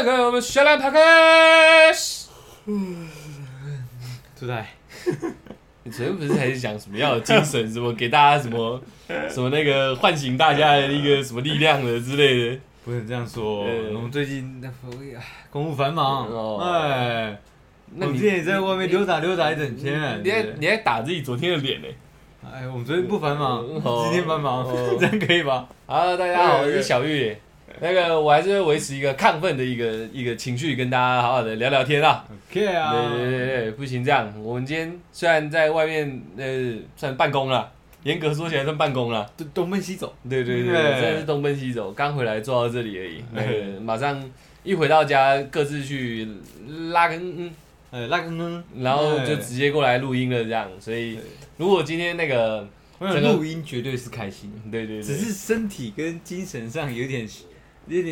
各位，我们小蓝 p 开始。出来，你昨天不是还是讲什么要有精神，什么给大家什么 什么那个唤醒大家的一个什么力量的之类的？不能这样说。呃我们最近那公务繁忙，哦哎，那你我之前也在外面溜达溜达一整天。你还你还打自己昨天的脸呢？哎，我们昨天不繁忙，哦今天繁忙哦，这样可以吧？好，大家好，我是小玉。那个我还是会维持一个亢奋的一个一个情绪，跟大家好好的聊聊天啊。OK 啊，对对对对，不行这样。我们今天虽然在外面呃算办公了，严格说起来算办公了。东东奔西走，对对对，对真的是东奔西走，刚回来坐到这里而已。那个马上一回到家，各自去拉根嗯哎，那个？嗯，然后就直接过来录音了这样。所以如果今天那个，录音绝对是开心，对对对，只是身体跟精神上有点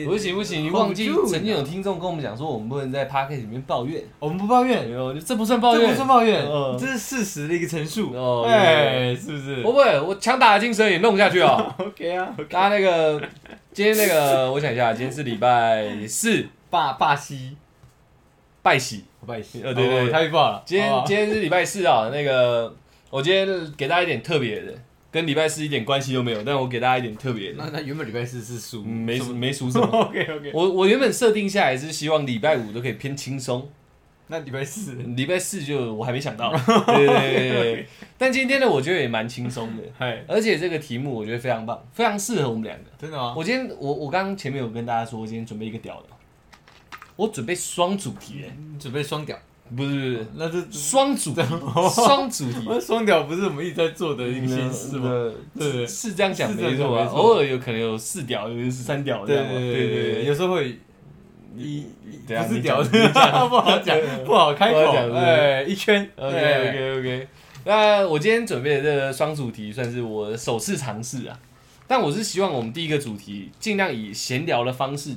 不行不行，你忘记曾经有听众跟我们讲说，我们不能在 p o d c a s t 里面抱怨。我们不抱怨，有，这不算抱怨，这不算抱怨嗯，这是事实的一个陈述。哦哎，是不是不会，我强打的精神也弄下去啊。OK 啊，大家那个今天那个，我想一下，今天是礼拜四，霸霸西，拜喜。拜喜，呃对对哦太棒了。今天今天是礼拜四啊，那个我今天给大家一点特别的，跟礼拜四一点关系都没有，但我给大家一点特别的，那那原本礼拜四是输，嗯，没没输什么。OK OK，我我原本设定下来是希望礼拜五都可以偏轻松，那礼拜四？礼拜四就我还没想到，对对对。但今天呢，我觉得也蛮轻松的，嗨，而且这个题目我觉得非常棒，非常适合我们两个。真的吗？我今天我我刚刚前面有跟大家说，我今天准备一个屌的，我准备双主题耶，你准备双屌，不是不是那是双主题，双主题。那双屌 不是我们一直在做的一个形式吗？呃对对是这样讲没错啊，讲没错偶尔有可能有四屌，有是三屌这对样嘛，对对对有时候会一不是屌，不好讲，不好开口哎，一圈，OK 哎。OK OK。那我今天准备的这个双主题算是我的首次尝试啊，但我是希望我们第一个主题尽量以闲聊的方式，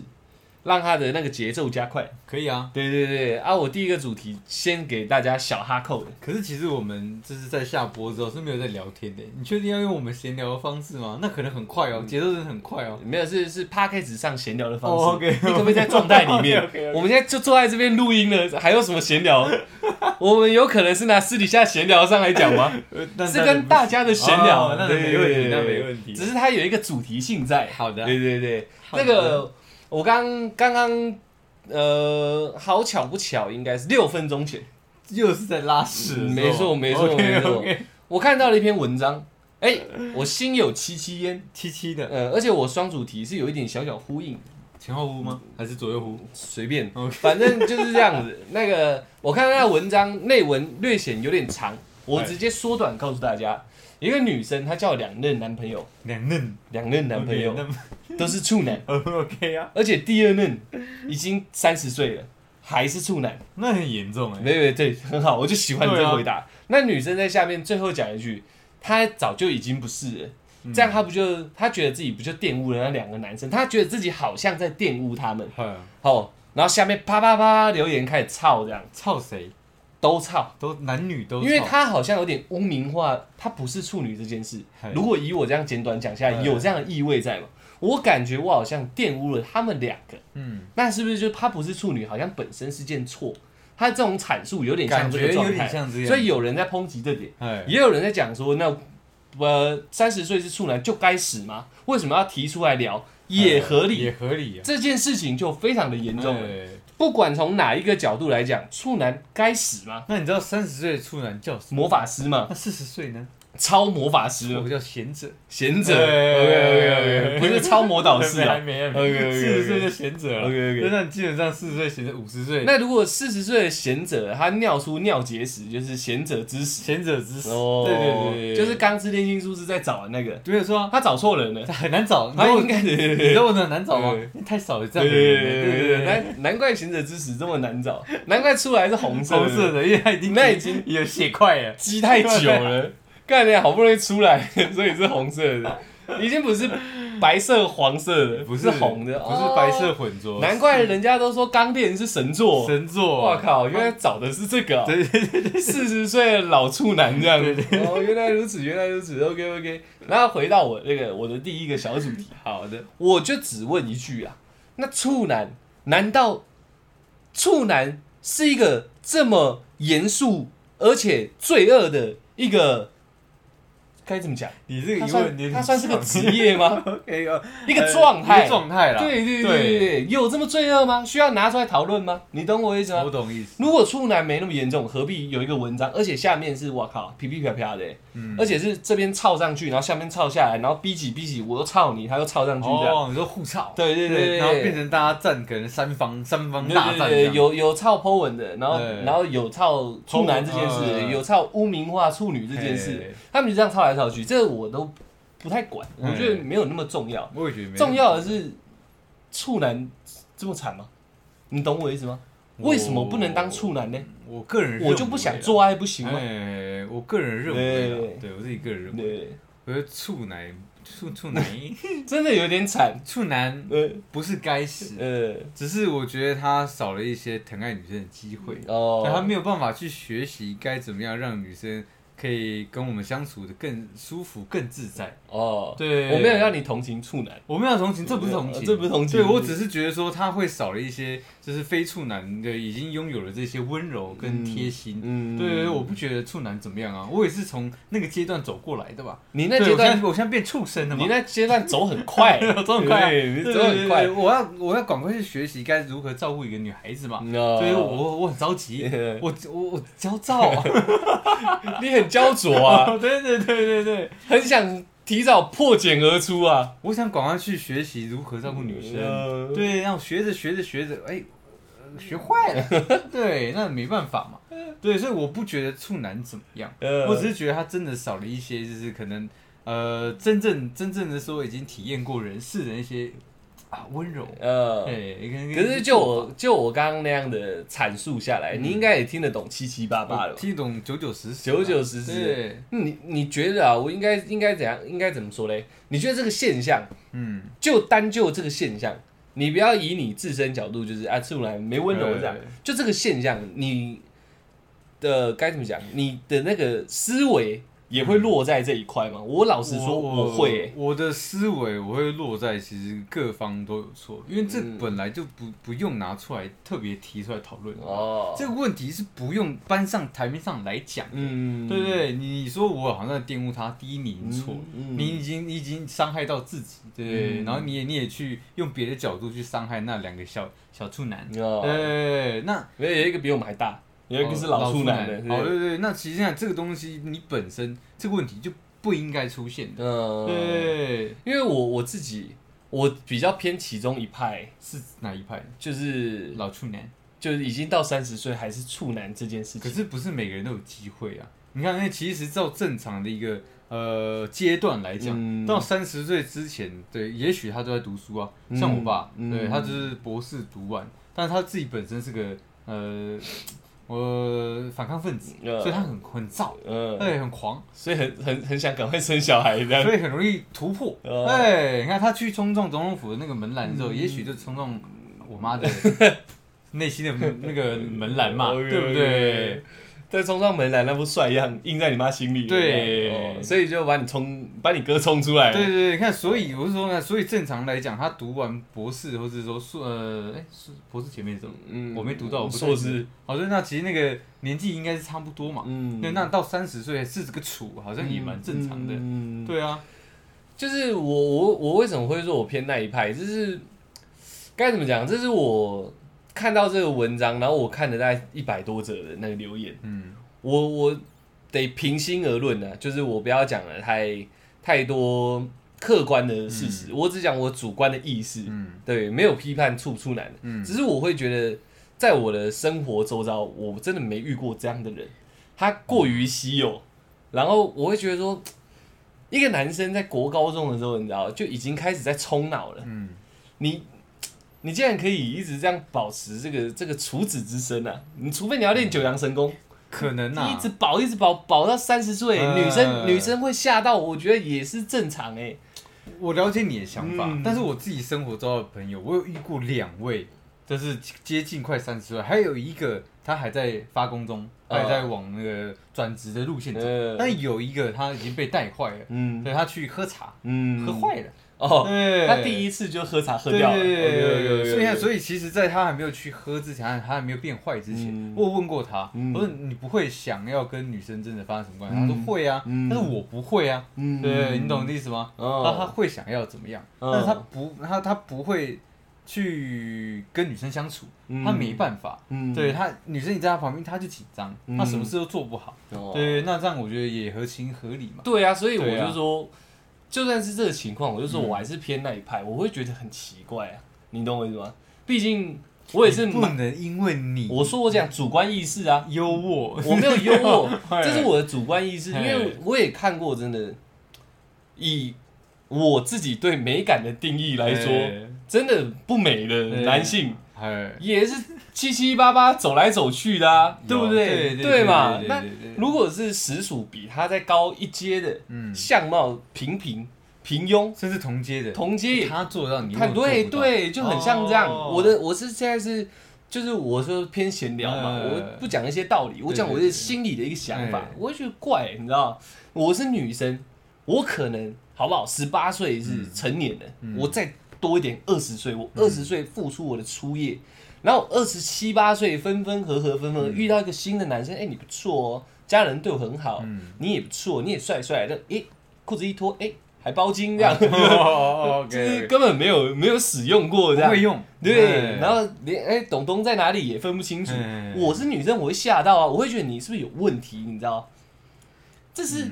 让他的那个节奏加快。可以啊。对对对，啊，我第一个主题先给大家小哈扣的，可是其实我们就是在下播之后是没有在聊天的，你确定要用我们闲聊的方式吗？那可能很快哦，节奏真的很快哦。没有是是 p a c k a g e 上闲聊的方式。你可不可以在状态里面 我们现在就坐在这边录音了，还有什么闲聊？我们有可能是拿私底下闲聊上来讲吗？是跟大家的闲聊，哦那对没问题，那对没问题。只是它有一个主题性在。好的对对对，那个我刚刚刚呃，好巧不巧，应该是六分钟前，又是在拉屎没错没错没错。我看到了一篇文章，哎，我心有戚戚焉，戚戚的。呃，而且我双主题是有一点小小呼应，前后呼吗？还是左右呼？随便。反正就是这样子。那个我看到那文章内文略显有点长，我哎直接缩短告诉大家，一个女生她交两任男朋友，两任两任男朋友 OK，都是处男，那 OK 啊，而且第二任已经三十岁了，还是处男。那很严重哎。没有对，很好，我就喜欢你这对啊个回答。那女生在下面最后讲一句，她早就已经不是了。嗯这样她不就她觉得自己不就玷污了那两个男生？她觉得自己好像在玷污他们。哼哦，然后下面啪啪啪留言开始操，这样操谁？都操，都男女都操，因为他好像有点污名化他不是处女这件事。如果以我这样简短讲下来，有这样的意味在吗？我感觉我好像玷污了他们两个，嗯，那是不是就他不是处女，好像本身是件错？他这种阐述有点像感这个状态，所以有人在抨击这点，哎，也有人在讲说，那呃三十岁是处男就该死吗？为什么要提出来聊？也合理，也合理啊，这件事情就非常的严重了。哎不管从哪一个角度来讲，处男该死吗？那你知道三十岁的处男叫什么？魔法师吗，那四十岁呢？超魔法师嘛，我叫贤者。贤者。哎 OK OK OK，不是超魔导士啊。还没还没 OK，OK，OK 四十岁就贤者了。OK，OK 那基本上四十岁贤者，五十岁那如果四十岁的贤者，他尿出尿结石，就是贤者之死。贤者之死。哦，对对对对，就是《钢之炼金术师》在找的那个，没有错啊，他找错人了。很 难找。他应该对对对你知道我很难找吗？太少了这样。对对对，难难怪贤者之死这么难找，难怪出来是红色，红色的，因为他已经那已经有血块了。积太久了，干你好不容易出来，所以是红色的，已经不是白色黄色的，不是红的，不是白色哦。混浊。难怪人家都说钢炼是神作。神作。我靠，原来找的是这个、哦，对对对对，四十岁的老处男这样。子哦，原来如此，原来如此。OK OK。然后回到我那个我的第一个小主题，好的。我就只问一句啊，那处男难道处男是一个这么严肃而且罪恶的一个，该怎么讲？你这个他疑问有点算他算是个职业吗？OK 呃一个状态一个状态啦。对对对对对，有这么罪恶吗？需要拿出来讨论吗？你懂我意思吗我？懂意思。如果处男没那么严重，何必有一个文章，而且下面是我靠噼噼啪啪的、嗯而且是这边抄上去，然后下面抄下来，然后逼挤逼挤，我又操你，他又抄上去这样。哦，你说互抄，对对对对然后变成大家站，可能三方三方对大对对。有有抄 Po 文的，然后然后有抄处男这件事，嗯有抄污名化处女这件事，他们就这样抄来这个我都不太管，我嗯觉得没有那么重要。我也觉得没重要的是处男这么惨吗？你懂我意思吗？我为什么不能当处男呢？我个人认为我就不想做爱不行吗？哎，我个人认为啊对，我自己个人认为，对，我觉得处男处处男 真的有点惨。处男呃不是该死，呃只是我觉得他少了一些疼爱女生的机会，哦，他没有办法去学习该怎么样让女生可以跟我们相处的更舒服、更自在。哦，对。我没有让你同情处男，我没有同情，这不是同情，呃这不是同情。对我只是觉得说他会少了一些，就是非处男的已经拥有了这些温柔跟贴心。嗯，对，我不觉得处男怎么样啊，我也是从那个阶段走过来的吧。你那阶段我现在，变畜生了嘛。你。那阶段走很快，走很快。走很快。对对，我要我要赶快去学习该如何照顾一个女孩子嘛。哦。所以我我很着急，我我我焦躁啊。你很焦灼啊，对对对对对，很想提早破茧而出啊。我想赶快去学习如何照顾女生。嗯对，然后学着学着学着，哎、呃学坏了。对，那没办法嘛。对，所以我不觉得处男怎么样，呃我只是觉得他真的少了一些，就是可能呃，真正真正的说已经体验过人世的一些啊温柔。呃，对，可是就我就我刚刚那样的阐述下来，你应该也听得懂七七八八了听懂九九十十九九十十，你你觉得啊，我应该应该怎样？应该怎么说嘞？你觉得这个现象，嗯，就单就这个现象，你不要以你自身角度，就是啊，处男没温柔这样，就这个现象，你的该怎么讲？你的那个思维也会落在这一块吗？我老实说，我会、欸。我的思维我会落在其实各方都有错，因为这嗯本来就不不用拿出来特别提出来讨论。哦，这个问题是不用搬上台面上来讲，嗯，对不对？你说我好像在玷污他，第一你已经错，嗯嗯你已经你已经伤害到自己，对不对？嗯然后你也你也去用别的角度去伤害那两个小小处男，哦，对，那没有有一个比我们还大，有一个是哦老处男的，哦，对对对，那其实上这个东西你本身这个问题就不应该出现的，嗯，对，因为我我自己我比较偏其中一派，是哪一派？就是老处男。就是已经到三十岁还是处男这件事情，可是不是每个人都有机会啊！你看，那其实照正常的一个呃阶段来讲，嗯到三十岁之前，对，也许他都在读书啊。像我爸，嗯对他就是博士读完，但他自己本身是个呃我反抗分子，呃所以他很很躁，嗯，对，很狂，所以很很很想赶快生小孩这样，所以很容易突破。哦哎，你看他去冲撞总统府的那个门栏之后，嗯。也许就冲撞我妈的 内心的那个门栏嘛 对不对？再冲上门来，那副帅样印在你妈心里了，对哦所以就把你冲，把你哥冲出来，对对对，你看，所以我是说呢，所以正常来讲，他读完博士，或者说硕呃，哎，是博士前面是什么？嗯我没读到，我不硕士，好像，那其实那个年纪应该是差不多嘛。嗯那那到三十岁是这个处，好像也蛮正常的。嗯，对啊，就是我我我为什么会说我偏那一派，就是该怎么讲？这是我看到这个文章，然后我看了大概一百多则的那个留言，嗯。我我得平心而论呢、就是我不要讲了太太多客观的事实，我只讲我主观的意识，嗯。对，没有批判处处男，嗯。只是我会觉得，在我的生活周遭，我真的没遇过这样的人，他过于稀有，然后我会觉得说，一个男生在国高中的时候，你知道，就已经开始在冲脑了，嗯，你。你竟然可以一直这样保持这个这个处子之身啊！你除非你要练九阳神功，可能啊。一，直保一直保保到三十岁，嗯女生女生会吓到，我觉得也是正常哎、我了解你的想法，嗯。但是我自己生活中的朋友，我有遇过两位，就是接近快三十岁，还有一个他还在发工中，他还在往那个转职的路线走，呃。但有一个他已经被带坏了，嗯。对他去喝茶，嗯。喝坏了，哦，对。他第一次就喝茶喝掉了，对。对对所以以所以其实，在他还没有去喝之前，他他还没有变坏之前，嗯。我有问过他，嗯。我说你不会想要跟女生真的发生什么关系？嗯。他说会啊，嗯。但是我不会啊，嗯。对，你懂我的意思吗？那他他会想要怎么样，嗯但是他不他他不会去跟女生相处，他没办法。嗯。对他女生你在他旁边，他就紧张，嗯他什么事都做不好。哦对，那这样我觉得也合情合理嘛。对啊，所以我就说，就算是这个情况，我就说嗯。我还是偏那一派，我会觉得很奇怪啊，你懂我意思吗？毕竟我也是你不，能因为你我说我讲主观意识啊，优渥，我没有优渥，这是我的主观意识，因为我也看过，真的以我自己对美感的定义来说，真的不美的男性哎，也是七七八八走来走去的啊，对不有对？对对嘛？那如果是实属比他再高一阶的，嗯，相貌平平平庸，甚至同阶的，同阶。他做得到，你看对对，就很像这样。哦。我的我是现在是。就是我说偏闲聊嘛，嗯。我不讲一些道理，我讲我的心里的一个想法对对，我会觉得怪，你知道，我是女生，我可能好不好？十八岁是成年人，嗯。我再多一点二十岁，我二十岁付出我的初夜，然后二十七八岁分分合合分分合嗯遇到一个新的男生，哎，你不错哦，家人对我很好，嗯你也不错，你也帅帅的，哎，裤子一脱，哎，还包金这样，哦就是根本没有没有使用过这样不会。用，对，然后连哎，董东在哪里也分不清楚嗯。我是女生，我会吓到啊，我会觉得你是不是有问题，你知道？这是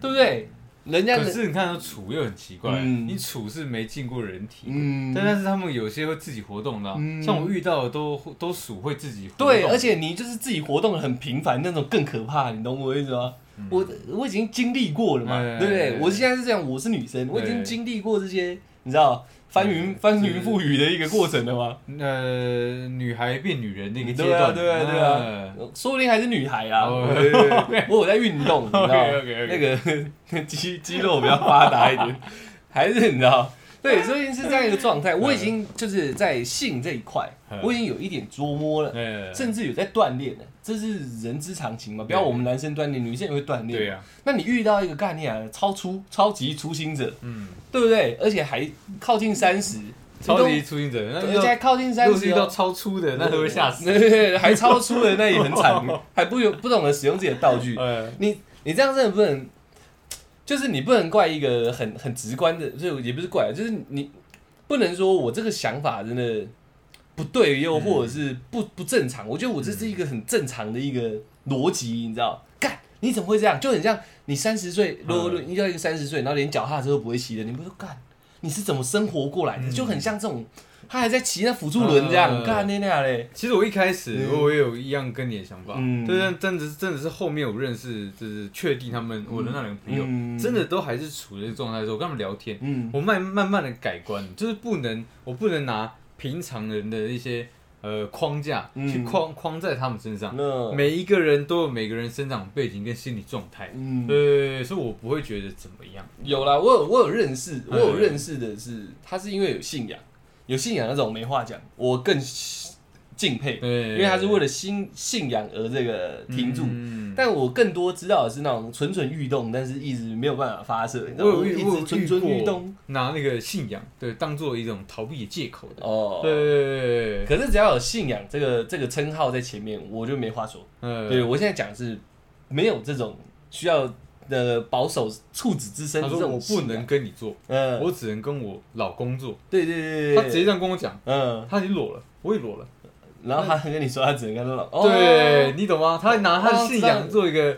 对不对？人家可是你看，处又很奇怪，嗯。你处是没进过人体，嗯。但但是他们有些会自己活动的啊，嗯。像我遇到的都都鼠会自己活动，对，而且你就是自己活动的很频繁那种更可怕，你懂我意思吗？我我已经经历过了嘛，嗯对不对？嗯我现在是这样，我是女生，我已经经历过这些，你知道翻云嗯翻云覆雨的一个过程的吗？呃，女孩变女人那个阶对啊，段，对啊，对啊嗯，说不定还是女孩啊。我有在运动，你知道 那个 肌肌肉比较发达一点，还是你知道？对，所以是这样一个状态。我已经就是在性这一块嗯，我已经有一点琢磨了，哎甚至有在锻炼了。这是人之常情嘛，不要我们男生锻炼，女生也会锻炼。对啊，那你遇到一个概念啊，超出超级初心者，嗯，对不对？而且还靠近三十，超级初心者，那而且还靠近三十遇到超粗的，那都会吓死。对对对，还超粗的，那也很惨，还不有不懂得使用自己的道具。呃，你你这样真的不能，就是你不能怪一个很很直观的，就也不是怪，就是你不能说我这个想法真的不对，又或者是不不正常。我觉得我这是一个很正常的一个逻辑，你知道？干，你怎么会这样？就很像你三十岁，如果遇到一个三十岁，然后连脚踏车都不会骑的，你不说干，你是怎么生活过来的？就很像这种，他还在骑那辅助轮这样，嗯干那那嘞。其实我一开始嗯。我也有一样跟你的想法，但真的是真的是后面我认识，就是确定他们我的那两个朋友，嗯。真的都还是处于这个状态的时候，我跟他们聊天，嗯。我慢慢慢的改观，就是不能我不能拿平常人的一些呃框架嗯。去框框在他们身上，那。每一个人都有每个人生长背景跟心理状态，嗯。对，所以我不会觉得怎么样，有啦，我有我有认识，我有嗯。认识的是，他是因为有信仰，有信仰那种没话讲，我更敬佩，对，因为他是为了信信仰而这个停住。嗯。但我更多知道的是那种蠢蠢欲动，但是一直没有办法发射，我有遇我蠢蠢欲动。拿那个信仰对当做一种逃避的借口的，哦，对对对对对，可是只要有信仰这个这个称号在前面，我就没话说。嗯。对我现在讲是没有这种需要的保守处子之身他说我不能，跟你做，嗯，我只能跟我老公做。对对对对，他直接这样跟我讲，嗯，他已经裸了，我也裸了。然后他还跟你说他只能跟他老，哦对，你懂吗？他拿他的信仰做一个，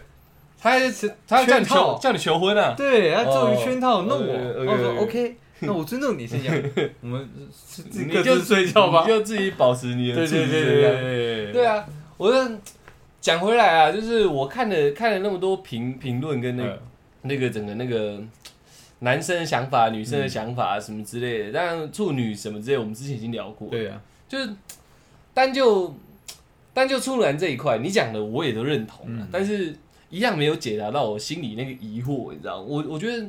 他还是他要叫你求叫你求婚啊？对，他做一个圈套哦弄我。我说 OK，那我尊重你信仰，我们是自己你就各自睡觉吧你。就自己保持你的对处子对对对对对啊，我就讲回来啊，就是我看了看了那么多评评论跟那嗯那个整个那个男生的想法、女生的想法什么之类的，当然处女什么之类，我们之前已经聊过。对啊，就是单就单就处男这一块，你讲的我也都认同了，嗯但是一样没有解答到我心里那个疑惑，你知道？我我觉得，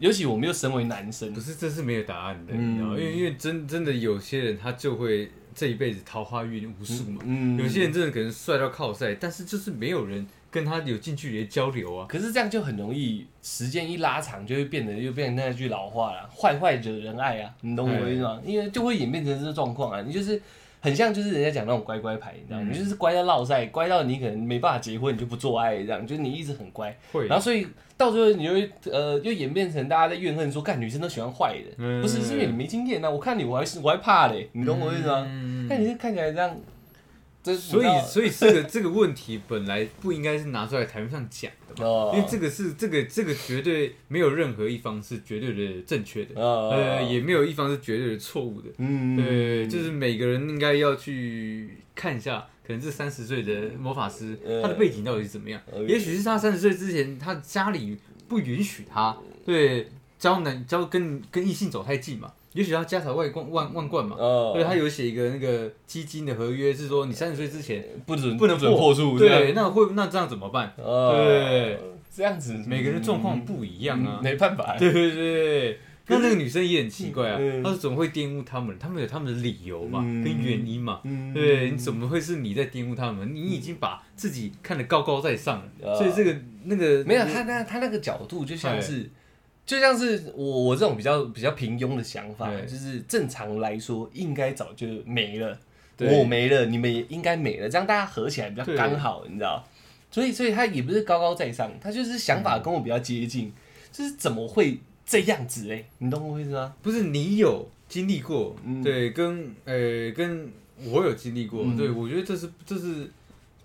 尤其我们又身为男生不，是这是没有答案的，嗯你知道？因为因为真真的有些人他就会这一辈子桃花运无数嘛，嗯有些人真的可能帅到靠晒，但是就是没有人跟他有近距离的交流啊。可是这样就很容易，时间一拉长，就会变得又变成那句老话了，坏坏惹人爱啊，你懂我意思吗？因为就会演变成这个状况啊，你就是很像就是人家讲那种乖乖牌，你知道吗？嗯。你就是乖到落塞，乖到你可能没办法结婚，你就不做爱这样，就是你一直很乖，会，然后所以到最后你就会呃又演变成大家在怨恨说，干女生都喜欢坏的，嗯。不是是因为你没经验啊，我看你我还是我还怕嘞，你懂我意思吗？嗯。那、你是看起来这样，这所以，所以这个这个问题本来不应该是拿出来台面上讲的因为这个是这个这个绝对没有任何一方是绝对的正确的，呃呃，也没有一方是绝对的错误的。嗯对，就是每个人应该要去看一下，可能是三十岁的魔法师呃他的背景到底是怎么样？呃也许是他三十岁之前，他家里不允许他对交男交跟跟异性走太近嘛。也许他家财万贯万万贯嘛，呃对他有写一个那个基金的合约，是说你三十岁之前不准不能准破处，对，那会那这样怎么办？呃，对，这样子每个人状况不一样啊嗯。没办法，对 对对，那那个女生也很奇怪啊嗯，她说怎么会玷污他们？他们有他们的理由嘛，嗯跟原因嘛。嗯对，你怎么会是你在玷污他们？你已经把自己看得高高在上了，啊所以这个那个没有他那他那个角度就像是。就像是我我这种比较比较平庸的想法，就是正常来说应该早就没了，我没了，你们也应该没了，这样大家合起来比较刚好，你知道？所以所以他也不是高高在上，他就是想法跟我比较接近，就是怎么会这样子哎、你懂我意思吗？不是你有经历过，嗯。对，跟呃跟我有经历过，嗯。对我觉得这是这是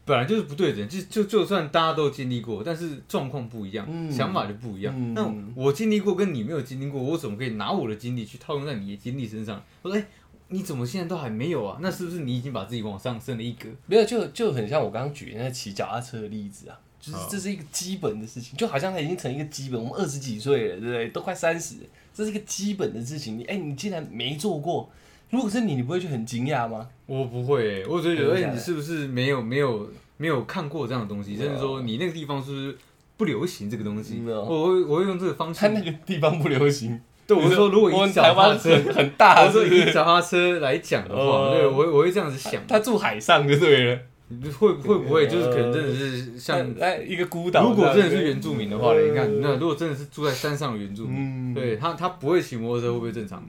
本来就是不对的，就就就算大家都经历过，但是状况不一样，嗯想法就不一样。嗯那我经历过跟你没有经历过，我怎么可以拿我的经历去套用在你的经历身上？我说，哎、你怎么现在都还没有啊？那是不是你已经把自己往上升了一格？没有，就就很像我刚刚举的那个骑脚踏车的例子啊，就是哦这是一个基本的事情，就好像它已经成一个基本。我们二十几岁了，对不对？都快三十，这是一个基本的事情。你哎、你竟然没做过，如果是你，你不会觉得很惊讶吗？我不会、欸，我只会觉得，哎、你是不是没有没有没有看过这样的东西？甚至说你那个地方是不是不流行这个东西？我会我会用这个方式他。那个地方不流行。对，我是说，如果以脚踏台湾车，很很大，我说？以脚踏车来讲的话，哦对我会我会这样子想，他住海上就对了，会会不会就是可能真的是像，在一个孤岛。如果真的是原住民的话，你看，那如果真的是住在山上的原住民，嗯，对他他不会骑摩托车会不会正常？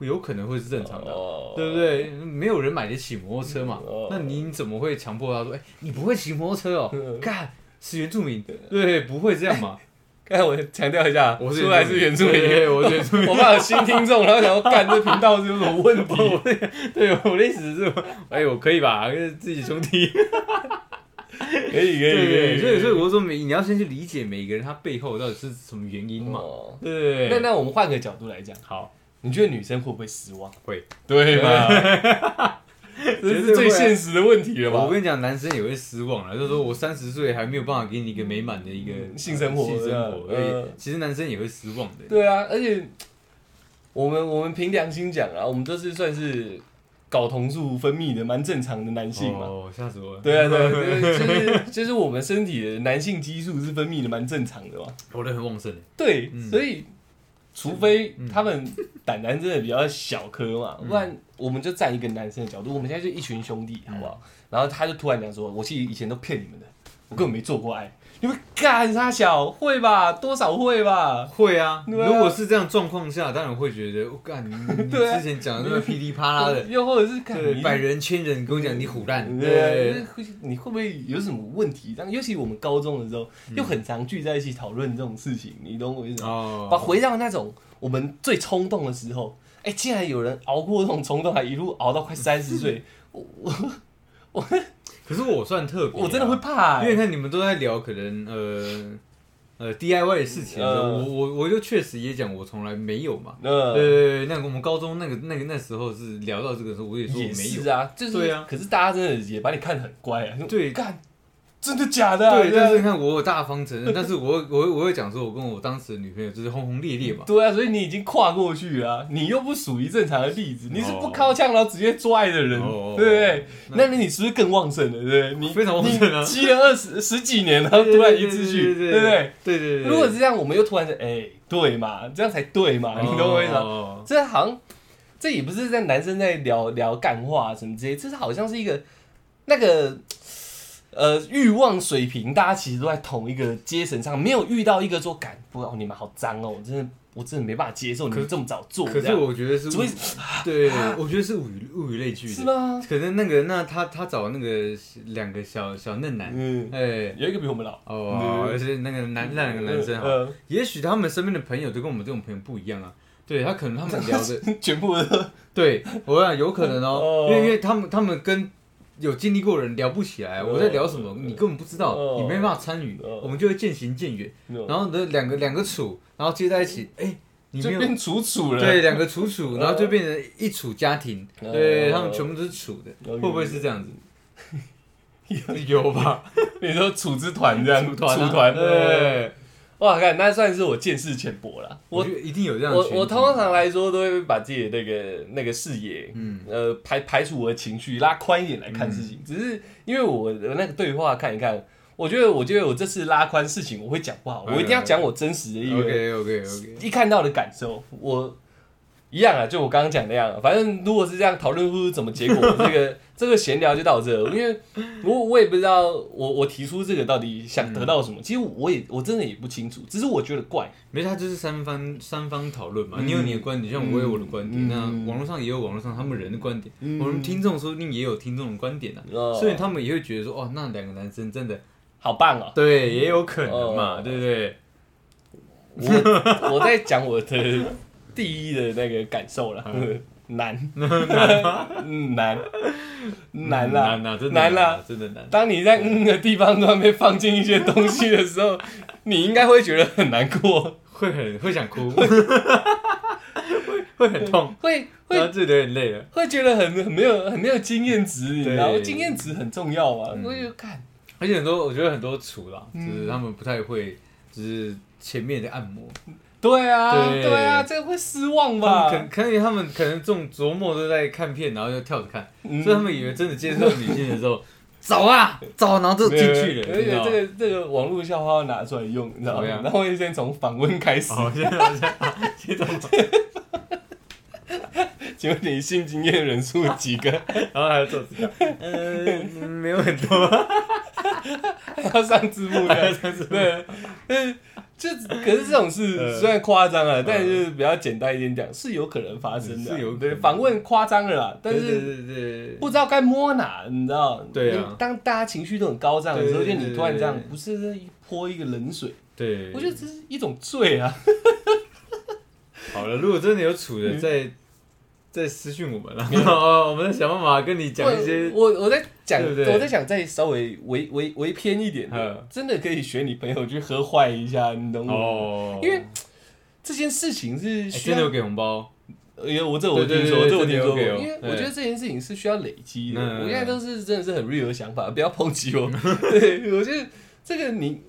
有可能会是正常的对不对？没有人买得起摩托车嘛哦，那你怎么会强迫他说，哎，你不会骑摩托车哦 嗯？干，是原住民，对，不会这样嘛？刚才我强调一下，我是出来是原住民，我是原住民。我怕有新听众，然后想要干这频道是有什么问题？对，我的意思是，哎，我可以吧？跟自己兄弟。可以可以可，以，所以所以我说每你要先去理解每一个人他背后到底是什么原因嘛。哦对，那那我们换个角度来讲，好，你觉得女生会不会失望？会，对吧？这是最现实的问题了吧？我跟你讲，男生也会失望了，就是说我三十岁还没有办法给你一个美满的一个性生活性生活，呃其实男生也会失望的。对啊，而且我们我们凭良心讲啊，我们都是算是睾酮素分泌的蛮正常的男性嘛。哦，吓死我了！对啊，对啊，对就是就是我们身体的男性激素是分泌的蛮正常的嘛。活得很旺盛。对，嗯所以除非他们胆囊真的比较小颗嘛，嗯不然我们就站一个男生的角度，我们现在就一群兄弟，好不好？然后他就突然讲说：“我其实以前都骗你们的，我根本没做过爱。”你们干啥小？会吧？多少会吧？会啊，对啊如果是这样状况下，当然会觉得，我干你 你对啊之前讲的那么噼里啪啦的，又或者是干对，你百人千人跟我讲你虎烂，对对，啊，会你会不会有什么问题？这样，尤其我们高中的时候，又很常聚在一起讨论这种事情，你懂我意思吗？哦把回到那种我们最冲动的时候，哎、竟然有人熬过这种冲动，还一路熬到快三十岁，我我 可是我算特别啊，我真的会怕、欸，因为看你们都在聊可能呃呃 DIY 的事情我我我就确实也讲我从来没有嘛。呃，对，那个我们高中那个那个那时候是聊到这个时候，我也说我也没有。是啊，就是对啊。可是大家真的也把你看得很乖啊，对。干，真的假的、啊？对，但是你看我有大方承认，但是我我我会讲说，我跟我当时的女朋友就是轰轰烈烈嘛。对啊，所以你已经跨过去了啊、你又不属于正常的例子，你是不哦靠枪然后直接做爱的人，哦对不对？那那你是不是更旺盛了？对不对？你非常旺盛啊积了二十 十几年，然后突然一次去，对对不对？对对对，如果是这样，我们又突然就哎，对嘛，这样才对嘛，你懂我意思？吗？这好像这也不是在男生在聊聊干话什么之类，这是好像是一个那个呃欲望水平，大家其实都在同一个阶层上，没有遇到一个说，感不哦你们好脏哦，我真的我真的没办法接受你们这么早做，可是我觉得是对，我觉得是物以物以类聚的。是吗？可能那个，那他他找那个两个小小嫩男，嗯，哎，有一个比我们老，哦，而且那个男那两个男生哈，呃，也许他们身边的朋友都跟我们这种朋友不一样啊。对他可能他们聊的，全部都对我想有可能哦哦，因为因为他们他们跟有经历过的人聊不起来，哦我在聊什么你根本不知道哦，你没办法参与哦，我们就会渐行渐远。然后呢，两个两个处，然后接在一起，哎，你就变楚楚了，对，两个楚楚，然后就变成一楚家庭，哦对他们全部都是楚的，哦会不会是这样子？有吧？你说楚之团这样，楚团，对，哇，看那算是我见识浅薄了。我我一定有这样的我。我通常来说都会把自己的那个那个视野，嗯呃，排排除我的情绪，拉宽一点来看事情。只是因为我的那个对话看一看，我觉得我觉得我这次拉宽事情，我会讲不好，我一定要讲我真实的一个 OK OK OK，一看到的感受，我一样啊，就我刚刚讲那样啊。反正如果是这样讨论出怎么结果，这个这个闲聊就到这，因为我我也不知道我我提出这个到底想得到什么，其实我也我真的也不清楚，只是我觉得怪。没事，他就是三方三方讨论嘛。嗯你有你的观点，像我有我的观点，嗯那网络上也有网络上他们人的观点，嗯我们听众说不定也有听众的观点啊，哦所以他们也会觉得说，哦，那两个男生真的好棒哦！对，也有可能嘛，哦对不对？我我在讲我的第一的那个感受了，难。嗯难。难啦。难啊，真的难啦。啊，真的难。当你在嗯的地方突然被放进一些东西的时候，你应该会觉得很难过，会很会想哭，会会很痛，会会自己流眼泪了。会觉得很很没有很没有经验值，你知道经验值很重要嘛。嗯。我就看，而且很多，我觉得很多厨啦，嗯就是他们不太会，就是前面的按摩，对啊对。对啊，这个会失望他吧？可可能他们可能这种琢磨都在看片，然后就跳着看，嗯。所以他们以为真的接受女性的时候，走啊走，然后就进去了，而且这个这个网络笑话要拿出来用，你知道吗？然后会先从访问开始。好，现在现在现在，请问你性经验人数几个？然 后还要做指甲，嗯，没有很多，还要上字幕的。还要上字幕。对，嗯，就可是这种事呃虽然夸张啊，但就是比较简单一点讲，是有可能发生的啊。是有对访问夸张了啦，但是不知道该摸哪，你知道？对当大家情绪都很高涨的时候，就你突然这样，不是泼一个冷水，对，我觉得这是一种罪啊。好了，如果真的有处的，再再私讯我们了，哦，我们在想办法跟你讲一些，我我我在讲，对对？我在想再稍微微微微偏一点的嗯，真的可以学你朋友去喝坏一下，你懂吗？哦，因为这件事情是哎需要给红包，因为，我这我听说，对这我听说。因为我觉得这件事情是需要累积的。嗯。我现在都是真的是很 real 的想法，不要抨击我。对，我觉得这个你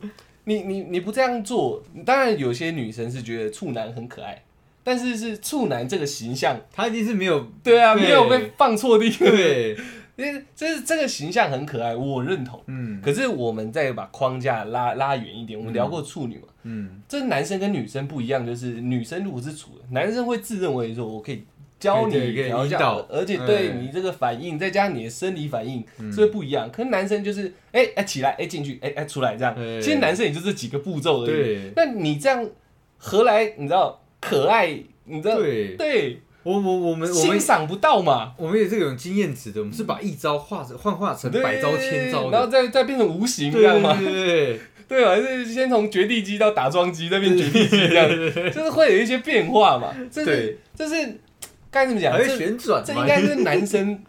你你你不这样做，当然有些女生是觉得处男很可爱，但是是处男这个形象，他一定是没有对啊，对没有被放错地方。对，因为这是这个形象很可爱，我认同。嗯。可是我们再把框架拉拉远一点，我们聊过处女嘛，嗯，这男生跟女生不一样，就是女生如果是处的，男生会自认为说我可以教你调教而且对嗯你这个反应，再加上你的生理反应嗯。是会不一样。可是男生就是哎哎、起来哎进去哎哎、出来这样，对其实男生也就这几个步骤而已。对。那你这样何来你知道可爱？你知道对，对我我我们我们欣赏不到嘛？我们也是有经验值的，我们是把一招化成幻化成百招千招然后，再再变成无形，这样嘛？对对对啊，是先从绝地机到打桩机，再变绝地机这样，就是会有一些变化嘛。这是对，这是该怎么讲？还会这旋转嘛，这应该是男生，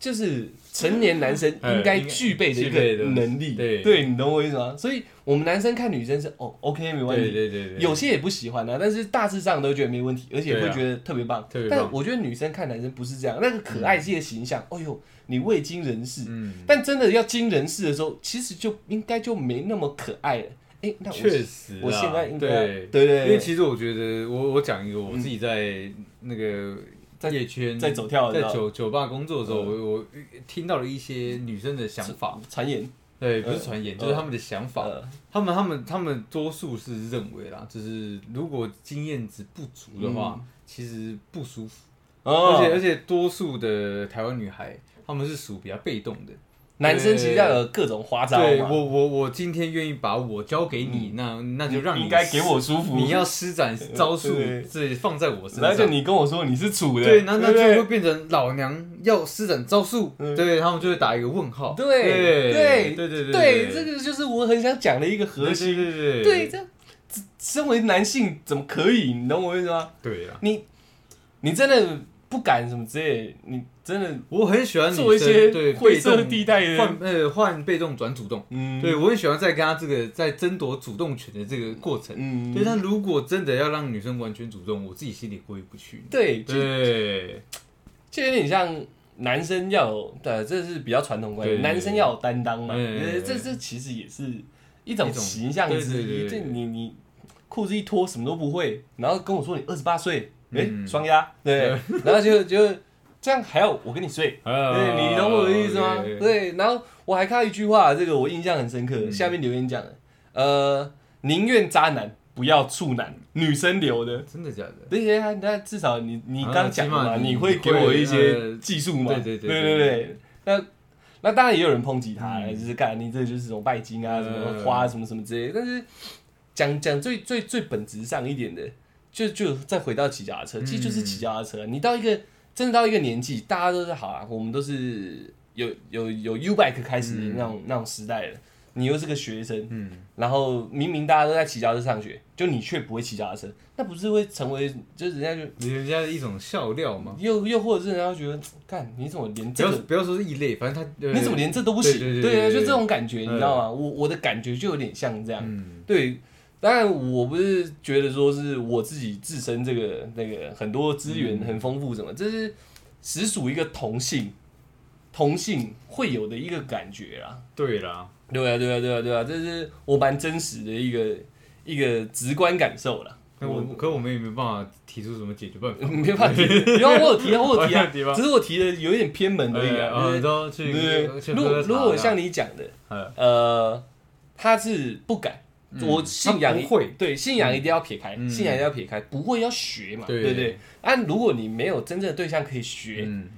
就是成年男生应该具备的一个能力。对对，你懂我意思吗？所以我们男生看女生是哦，OK 没问对题。对对对，有些也不喜欢啊，但是大致上都觉得没问题，而且会觉得特别棒。特别棒但我觉得女生看男生不是这样，那个可爱系的形象，哦呦，你未经人事，嗯，但真的要经人事的时候，其实就应该就没那么可爱了。哎，那我确实啊，我现在应该对对对，因为其实我觉得，我我讲一个我自己在那个在夜圈在走跳在酒酒吧工作的时候，嗯。我我听到了一些女生的想法，传言，对，不是嗯传言，嗯就是他们的想法。呃，他们他们他们多数是认为啦，就是如果经验值不足的话，其实不舒服，哦。而且而且多数的台湾女孩，她们是属比较被动的，男生其实要有各种花招嘛，对我我我今天愿意把我交给你，那那就让你应该给我舒服。你要施展 招数，对这放在我身然后就上。你跟我说你是处的，对，那那就会变成老娘要施展招数，嗯对他们就会打一个问号。对对对对对对，这个就是我很想讲的一个核心。对对对，这这身为男性怎么可以？你懂我意思吗？对啊，你你真的不敢什么之类的，你真的我很喜欢做一些对灰色地带的，换呃换被动转主动。嗯，对，我很喜欢在跟他这个在争夺主动权的这个过程。嗯，对，但如果真的要让女生完全主动，我自己心里过意不去。对，对，就有点像男生要有，对，这是比较传统观念，男生要有担当嘛，这这其实也是一种形象之一，对对对对就你你裤子一脱什么都不会，然后跟我说你二十八岁，哎，嗯。双压，对，然后就就这样还要我跟你睡。对对，你懂我的意思吗？哦对，对，然后我还看到一句话，这个我印象很深刻。嗯下面留言讲的，呃，宁愿渣男不要处男，女生留的。真的假的？而且他那至少你你啊刚讲的嘛，你你会给我一些技术嘛？对对对对对对那那当然也有人抨击他，嗯就是干你这就是这种拜金啊，呃什么花什么什么之类的。但是讲讲最最最本质上一点的，就就再回到骑脚踏车，其实就是骑脚踏车。你到一个真的到一个年纪，大家都是好啊，我们都是有有有 U bike 开始的那种、那种时代了。你又是个学生，嗯，然后明明大家都在骑脚踏车上学，就你却不会骑脚踏车，那不是会成为就是人家就人家的一种笑料吗。又又或者是人家会觉得，看你怎么连不这个要不要说是异类，反正他你怎么连这都不行？对对对对对就这种感觉，嗯你知道吗？我我的感觉就有点像这样。嗯对，当然我不是觉得说是我自己自身这个那个很多资源嗯很丰富什么，这是实属一个同性同性会有的一个感觉啦。对啦，对啊，对啊，对啊，对啊，这是我蛮真实的一个一个直观感受啦。那我可我们也没办法提出什么解决办法。没办法提，因为我有提啊，我有提啊只是我提的有一点偏门而已啊。呃对都去对，去如果如果像你讲的，呃呃，他是不敢，嗯我信仰会对信仰一定要撇开，嗯信仰一定要撇开，不会要学嘛，对对不对？按如果你没有真正的对象可以学，嗯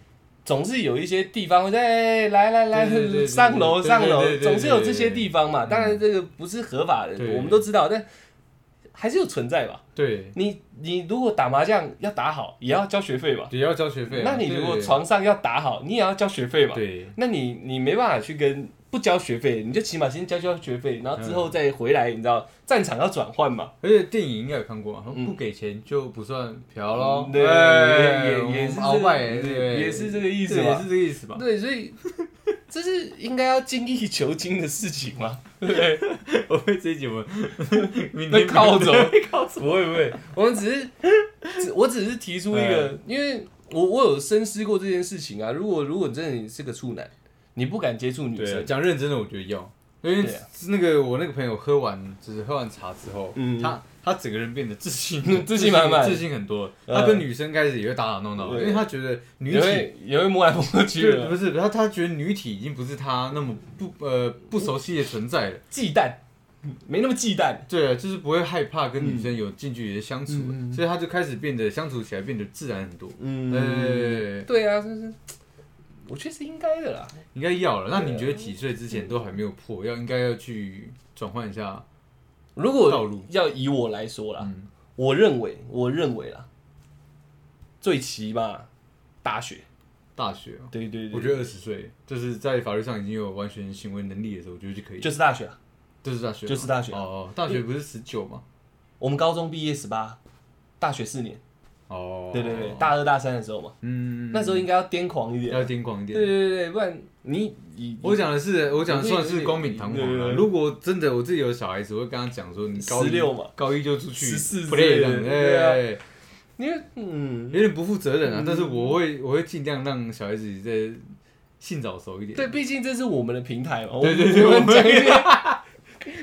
总是有一些地方会在哎来来来上楼上楼总是有这些地方嘛。嗯当然这个不是合法的，对我们都知道，但还是有存在吧。对，你你如果打麻将要打好，也要交学费吧。也要交学费啊。那你如果床上要打好，你也要交学费吧。对那你你没办法去跟不交学费，你就起码先交交学费，然后之后再回来，你知道战场要转换嘛。而且电影应该有看过嘛，嗯不给钱就不算嫖喽。对，哎也也也是这个意思也是。这个意思吧。对，所以这是应该要精益求精的事情嘛，对不对？我会这一集我们明 被天靠走靠走。不会不会，我们只是，我只是提出一个，因为我我有深思过这件事情啊。如果如果真的你是个处男，你不敢接触女生，讲认真的，我觉得要，因为那个我那个朋友喝完就是喝完茶之后，嗯。他他整个人变得自信 自信满满。自信很多。嗯。他跟女生开始也会打打闹闹，因为他觉得女也体。也会摸来摸去，的，不是他，他觉得女体已经不是他那么不呃不熟悉的存在了。忌惮，没那么忌惮。对啊，就是不会害怕跟女生有近距离的相处，所以他就开始变得相处起来变得自然很多。嗯。呃，对啊，就是我觉得是应该的啦。应该要了。那你觉得几岁之前都还没有破，要应该要去转换一下？如果道路要以我来说啦，嗯，我认为，我认为啦，最起码大学，大学哦，对对对，我觉得二十岁就是在法律上已经有完全行为能力的时候，我觉得就可以。就是大学啊。就是大学吗，就是大学哦哦，大学不是十九吗？我们高中毕业十八，大学四年，哦，对对对，大二大三的时候嘛，嗯，那时候应该要癫狂一点，要癫狂一点。对对对对，不然你你我讲的是，我讲的算是光明堂皇如果真的我自己有小孩子，我会跟他讲说，你高一嘛。高一就出去十四 play 的哎，你嗯，有点不负责任啊嗯。但是我会我会尽量让小孩子在性早熟一点，对，毕竟这是我们的平台嘛，对对对我们讲一些，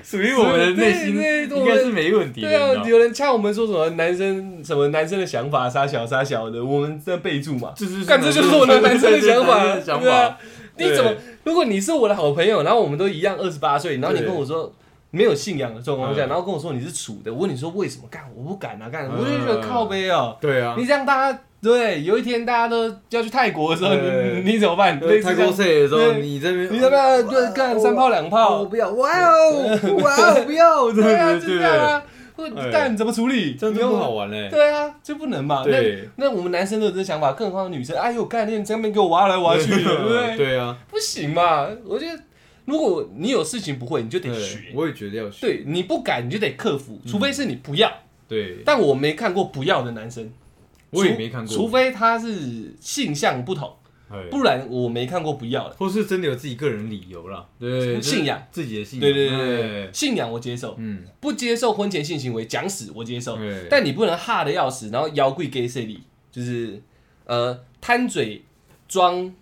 属于我们的内心应该是没问题的。对啊，有人呛我们说什么男生什么男生的想法傻小傻小的，我们在备注嘛，就是干这就是我的男生的想法，对啊法。你怎么？如果你是我的好朋友，然后我们都一样二十八岁，然后你跟我说没有信仰的状况下，嗯然后跟我说你是处的，我问你说为什么？干我不敢啊，干嗯我就觉得靠背哦。对啊你，这样大家对，有一天大家都要去泰国的时候，你你怎么办？泰国的时候，你这边你要不要就干三炮两炮我？不要，哇哦，哇哦，不要，对啊，就对这样啊。或哎干怎么处理？这样不好玩嘞。对啊，就不能嘛。那那我们男生都有这想法，更何况女生，哎呦，概念这边给我挖来挖去的，对不对？对啊，不行嘛。我觉得，如果你有事情不会，你就得对学。我也觉得要学。对，你不敢，你就得克服，除非是你不要。对，但我没看过不要的男生，我也没看过，除非他是性向不同，哎。不然我没看过不要的。或是真的有自己个人理由啦，对，信仰。自己的信仰，对对对信仰我接受，嗯，不接受婚前性行为，讲死我接受，对但你不能哈的要死，然后腰跪给谁里，就是呃贪嘴装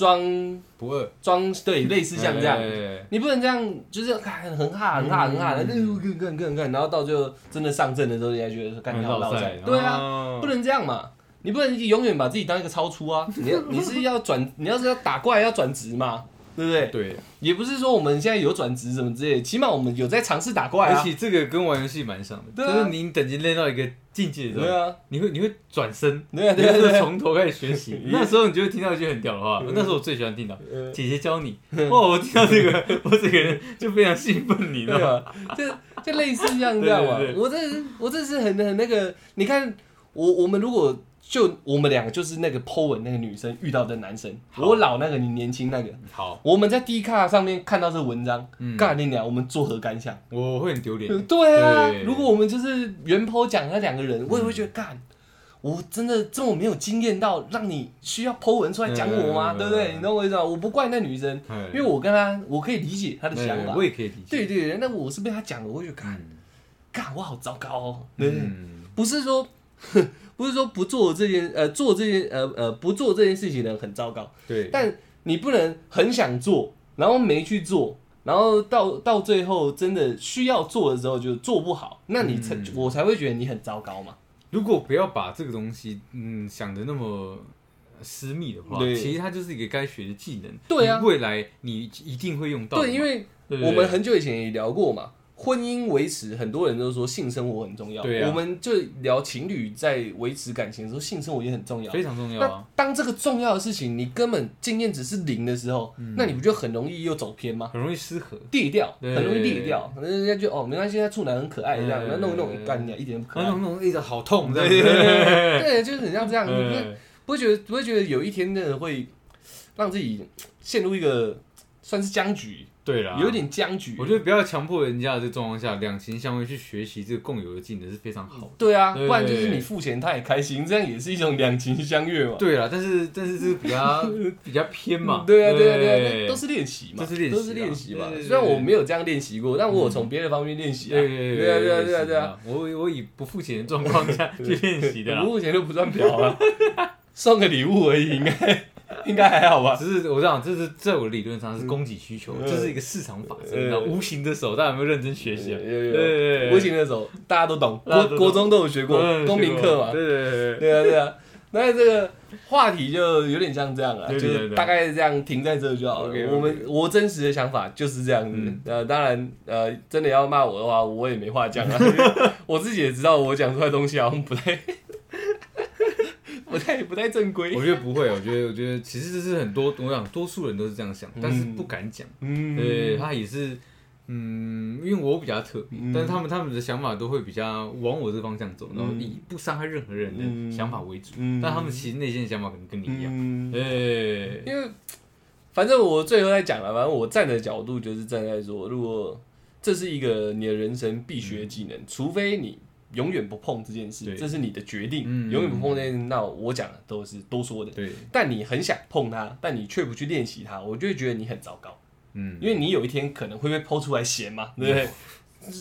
装不二，装，对，类似像这样。哎你不能这样，就是很很哈很哈很哈的，嗯更更更更，然后到最后真的上阵的时候，人家觉得说干你好老赛赛，对啊，啊不能这样嘛，你不能永远把自己当一个超出啊，你要你是要转，你要是要打怪要转职嘛，对不对？对，也不是说我们现在有转职什么之类的，起码我们有在尝试打怪啊，而且这个跟玩游戏蛮像的，就是你等级练到一个境界的时候，对啊，你会你会转身，对啊对啊对啊，从头开始学习，那时候你就会听到一句很屌的话，那时候我最喜欢听到。呃姐姐教你，哇！我听到这个，我整个人就非常兴奋，你知道吗？啊，就就类似这样这样嘛对对。对我这我这是很很那个，你看我我们如果就我们两个就是那个 Po 文那个女生遇到的男生，我老那个你年轻那个，好，我们在 D 卡上面看到这个文章，嗯干你俩，我们作何感想？我会很丢脸。对啊，如果我们就是原 Po 讲那两个人，我也会觉得干。我真的这么没有经验到让你需要 Po 文出来讲我吗？嗯对不对？你懂我意思吗？我不怪那女生，因为我跟她，我可以理解她的想法哎我。也可以理解。对对对，那我是被她讲的，我会觉得干我好糟糕哦。对不是说 不是说不做这件呃做这件呃呃不做这件事情的人很糟糕，对，但你不能很想做，然后没去做，然后到到最后真的需要做的时候就做不好，那你才、嗯我才会觉得你很糟糕嘛。如果不要把这个东西嗯想的那么私密的话，对其实它就是一个该学的技能。对啊未来你一定会用到。对，因为我们很久以前也聊过嘛，婚姻维持，很多人都说性生活很重要，对啊我们就聊情侣在维持感情的时候，性生活也很重要。非常重要那啊，当这个重要的事情你根本经验值是零的时候，嗯那你不就很容易又走偏吗？很容易失和。裂掉，很容易裂掉，可能人家就哦，没关系，他处男很可爱这样，对那弄一弄对干掉一点都不可那爱。种那种一直好痛，这对样子。对，就是很像这样，你不会嗯不会觉得不会觉得有一天真的会让自己陷入一个算是僵局，对啦，有一点僵局。我觉得不要强迫人家的这个状况下，两情相悦去学习这个共有的技能是非常好的。对啊，不然就是你付钱他也开心，这样也是一种两情相悦嘛。对啊，但是但是这个比较 比较偏嘛。对啊，对啊，对啊，那都是练习嘛，都是练习啊都是练习嘛虽然我没有这样练习过，但我有从别的方面练习啊。对对对啊，对啊，对啊，对啊。，我我以不付钱的状况下去练习的啦不。付钱就不算嫖啊，送个礼物而已，应该 应该还好吧？只是我这样，这是在我理论上是供给需求，嗯这是一个市场法则。嗯然后无形的手，大家有没有认真学习啊？有无形的手大家都懂，国国中都有学过嗯公民课嘛。对对对对对啊，对啊。那这个话题就有点像这样啊，就是大概这样停在这就好了。我们我真实的想法就是这样子嗯。呃，当然，呃，真的要骂我的话，我也没话讲啊。我自己也知道，我讲出来的东西好像不太、不太、不太正规。我觉得不会，我觉得我觉得其实这是很多我想多数人都是这样想，但是不敢讲。嗯，对他也是，嗯，因为我比较特别，嗯但是他们他们的想法都会比较往我这方向走，然后以不伤害任何人嗯的想法为主。嗯但他们其实内心的想法可能跟你一样。嗯对，因为反正我最后再讲了，反正我站的角度就是站在说，如果这是一个你的人生必学技能，除非你永远不碰这件事，这是你的决定，嗯永远不碰这件事，那我讲的都是多说的。对，但你很想碰它，但你却不去练习它，我就会觉得你很糟糕，嗯，因为你有一天可能会被剖出来嫌嘛，对不对？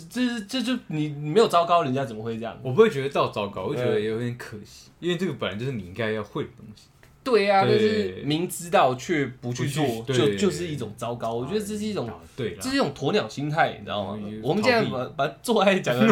这这这就你你没有糟糕，人家怎么会这样？我不会觉得到糟糕，我会觉嗯得有点可惜，因为这个本来就是你应该要会的东西。对啊，对但是明知道却不去做，去就就是一种糟糕。我觉得这是一种啊对，这是一种鸵鸟心态，你知道吗嗯？我们现在把把做爱讲的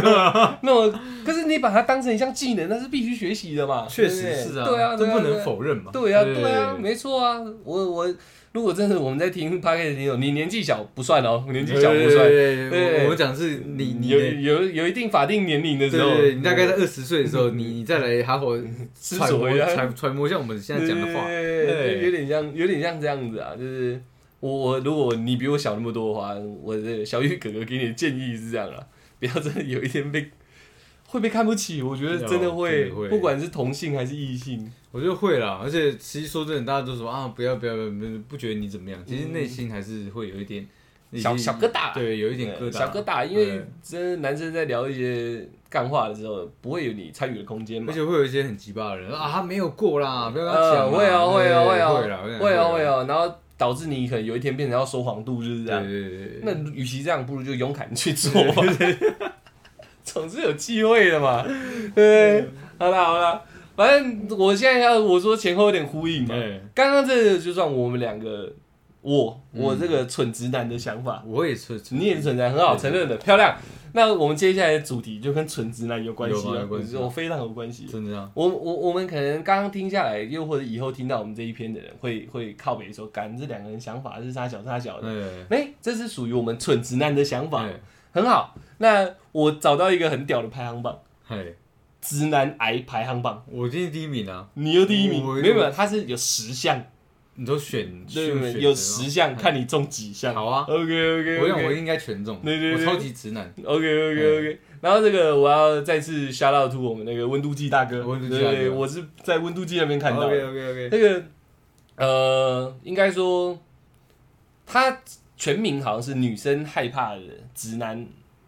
那么 可是你把它当成一项技能，那是必须学习的嘛。确实是啊，对啊，不能否认嘛。对啊，对啊，没错啊。我我如果真的我们在听 p o d c a s 的听友，你年纪小不算哦，年纪小不算。对对我我们讲是你你有，有有一定法定年龄的时候，你大概在二十岁的时候，你你再来好好 揣摩一下揣揣摩一下我们现在讲的话。有点像，有点像这样子啊，就是我我如果你比我小那么多的话，我的小玉哥哥给你的建议是这样啊，不要真的有一天被会被看不起，我觉得真的有会，不管是同性还是异性，我觉得会啦，而且其实说真的，大家都说啊，不要不要不要，不不觉得你怎么样，其实内心还是会有一点小小疙瘩啊对，有一点疙瘩，小疙瘩，因为真的男生在聊一些干话的时候，不会有你参与的空间嘛而。且会有一些很奇葩的人啊，他没有过啦，不要跟他讲呃，啦。会啊，会啊，对会啊，会啦，会啊，会啊，啊，然后导致你可能有一天变成要说谎度，就是这对样。对对对，那与其这样，不如就勇敢去做嘛，总是有机会的嘛。对，好啦好啦，反正我现在要我说前后有点呼应嘛。对，刚刚这个就算我们两个，我嗯。我这个蠢直男的想法，我也是，你也是蠢直男，很好，承认的，漂亮。那我们接下来的主题就跟蠢直男有关系了我非常有关系。真的啊，我我我们可能刚刚听下来，又或者以后听到我们这一篇的人，会会靠北说，干这两个人想法是差小差小的。对，哎、这是属于我们蠢直男的想法，对。很好。那我找到一个很屌的排行榜，嘿，直男癌排行榜，我今天第一名啊，你又第一名，我没有没有，它是有十项，你都选，对有十项，看你中几项。好啊。OK OK 我想我应该全中，对对对。我超级直男，OK OK OK。然后这个我要再次 shout out to 我们那个温度计大哥，温度计大哥。对，我是在温度计那边看到的。OK OK OK，那个呃，应该说，他全名好像是女生害怕的直男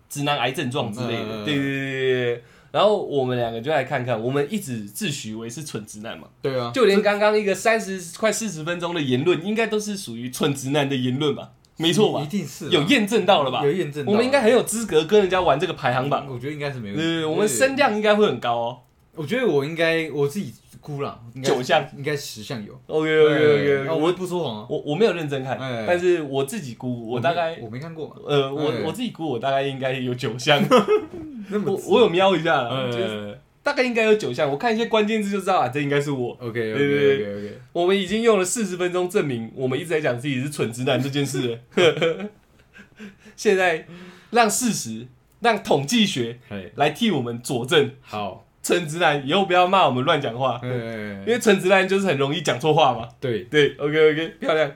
直男癌症状之类的，对对对对对。然后我们两个就来看看，我们一直自诩为是蠢直男嘛，对啊，就连刚刚一个三十快四十分钟的言论，应该都是属于蠢直男的言论吧？没错吧一？定是啊有验证到了吧有？验证到，我们应该很有资格跟人家玩这个排行榜，我觉得应该是没问题，对对对，我们声量应该会很高哦。我觉得我应该我自己估了，应该九项，应该十项有。OK OK OK，啊我我不说谎啊，我我没有认真看，哎但是我自己估，我大概没我没看过嘛，呃，我哎我自己估，我大概应该有九项，那么我我有瞄一下啦，呃就是大概应该有九项，我看一些关键字就知道啊，这应该是我。OK 对 OK 对 OK OK，我们已经用了四十分钟证明我们一直在讲自己是蠢直男这件事了，现在让事实、让统计学嘿，来替我们佐证，好，蠢直男以后不要骂我们乱讲话，因哎，为陈直男就是很容易讲错话嘛。对，对，OK OK，漂亮。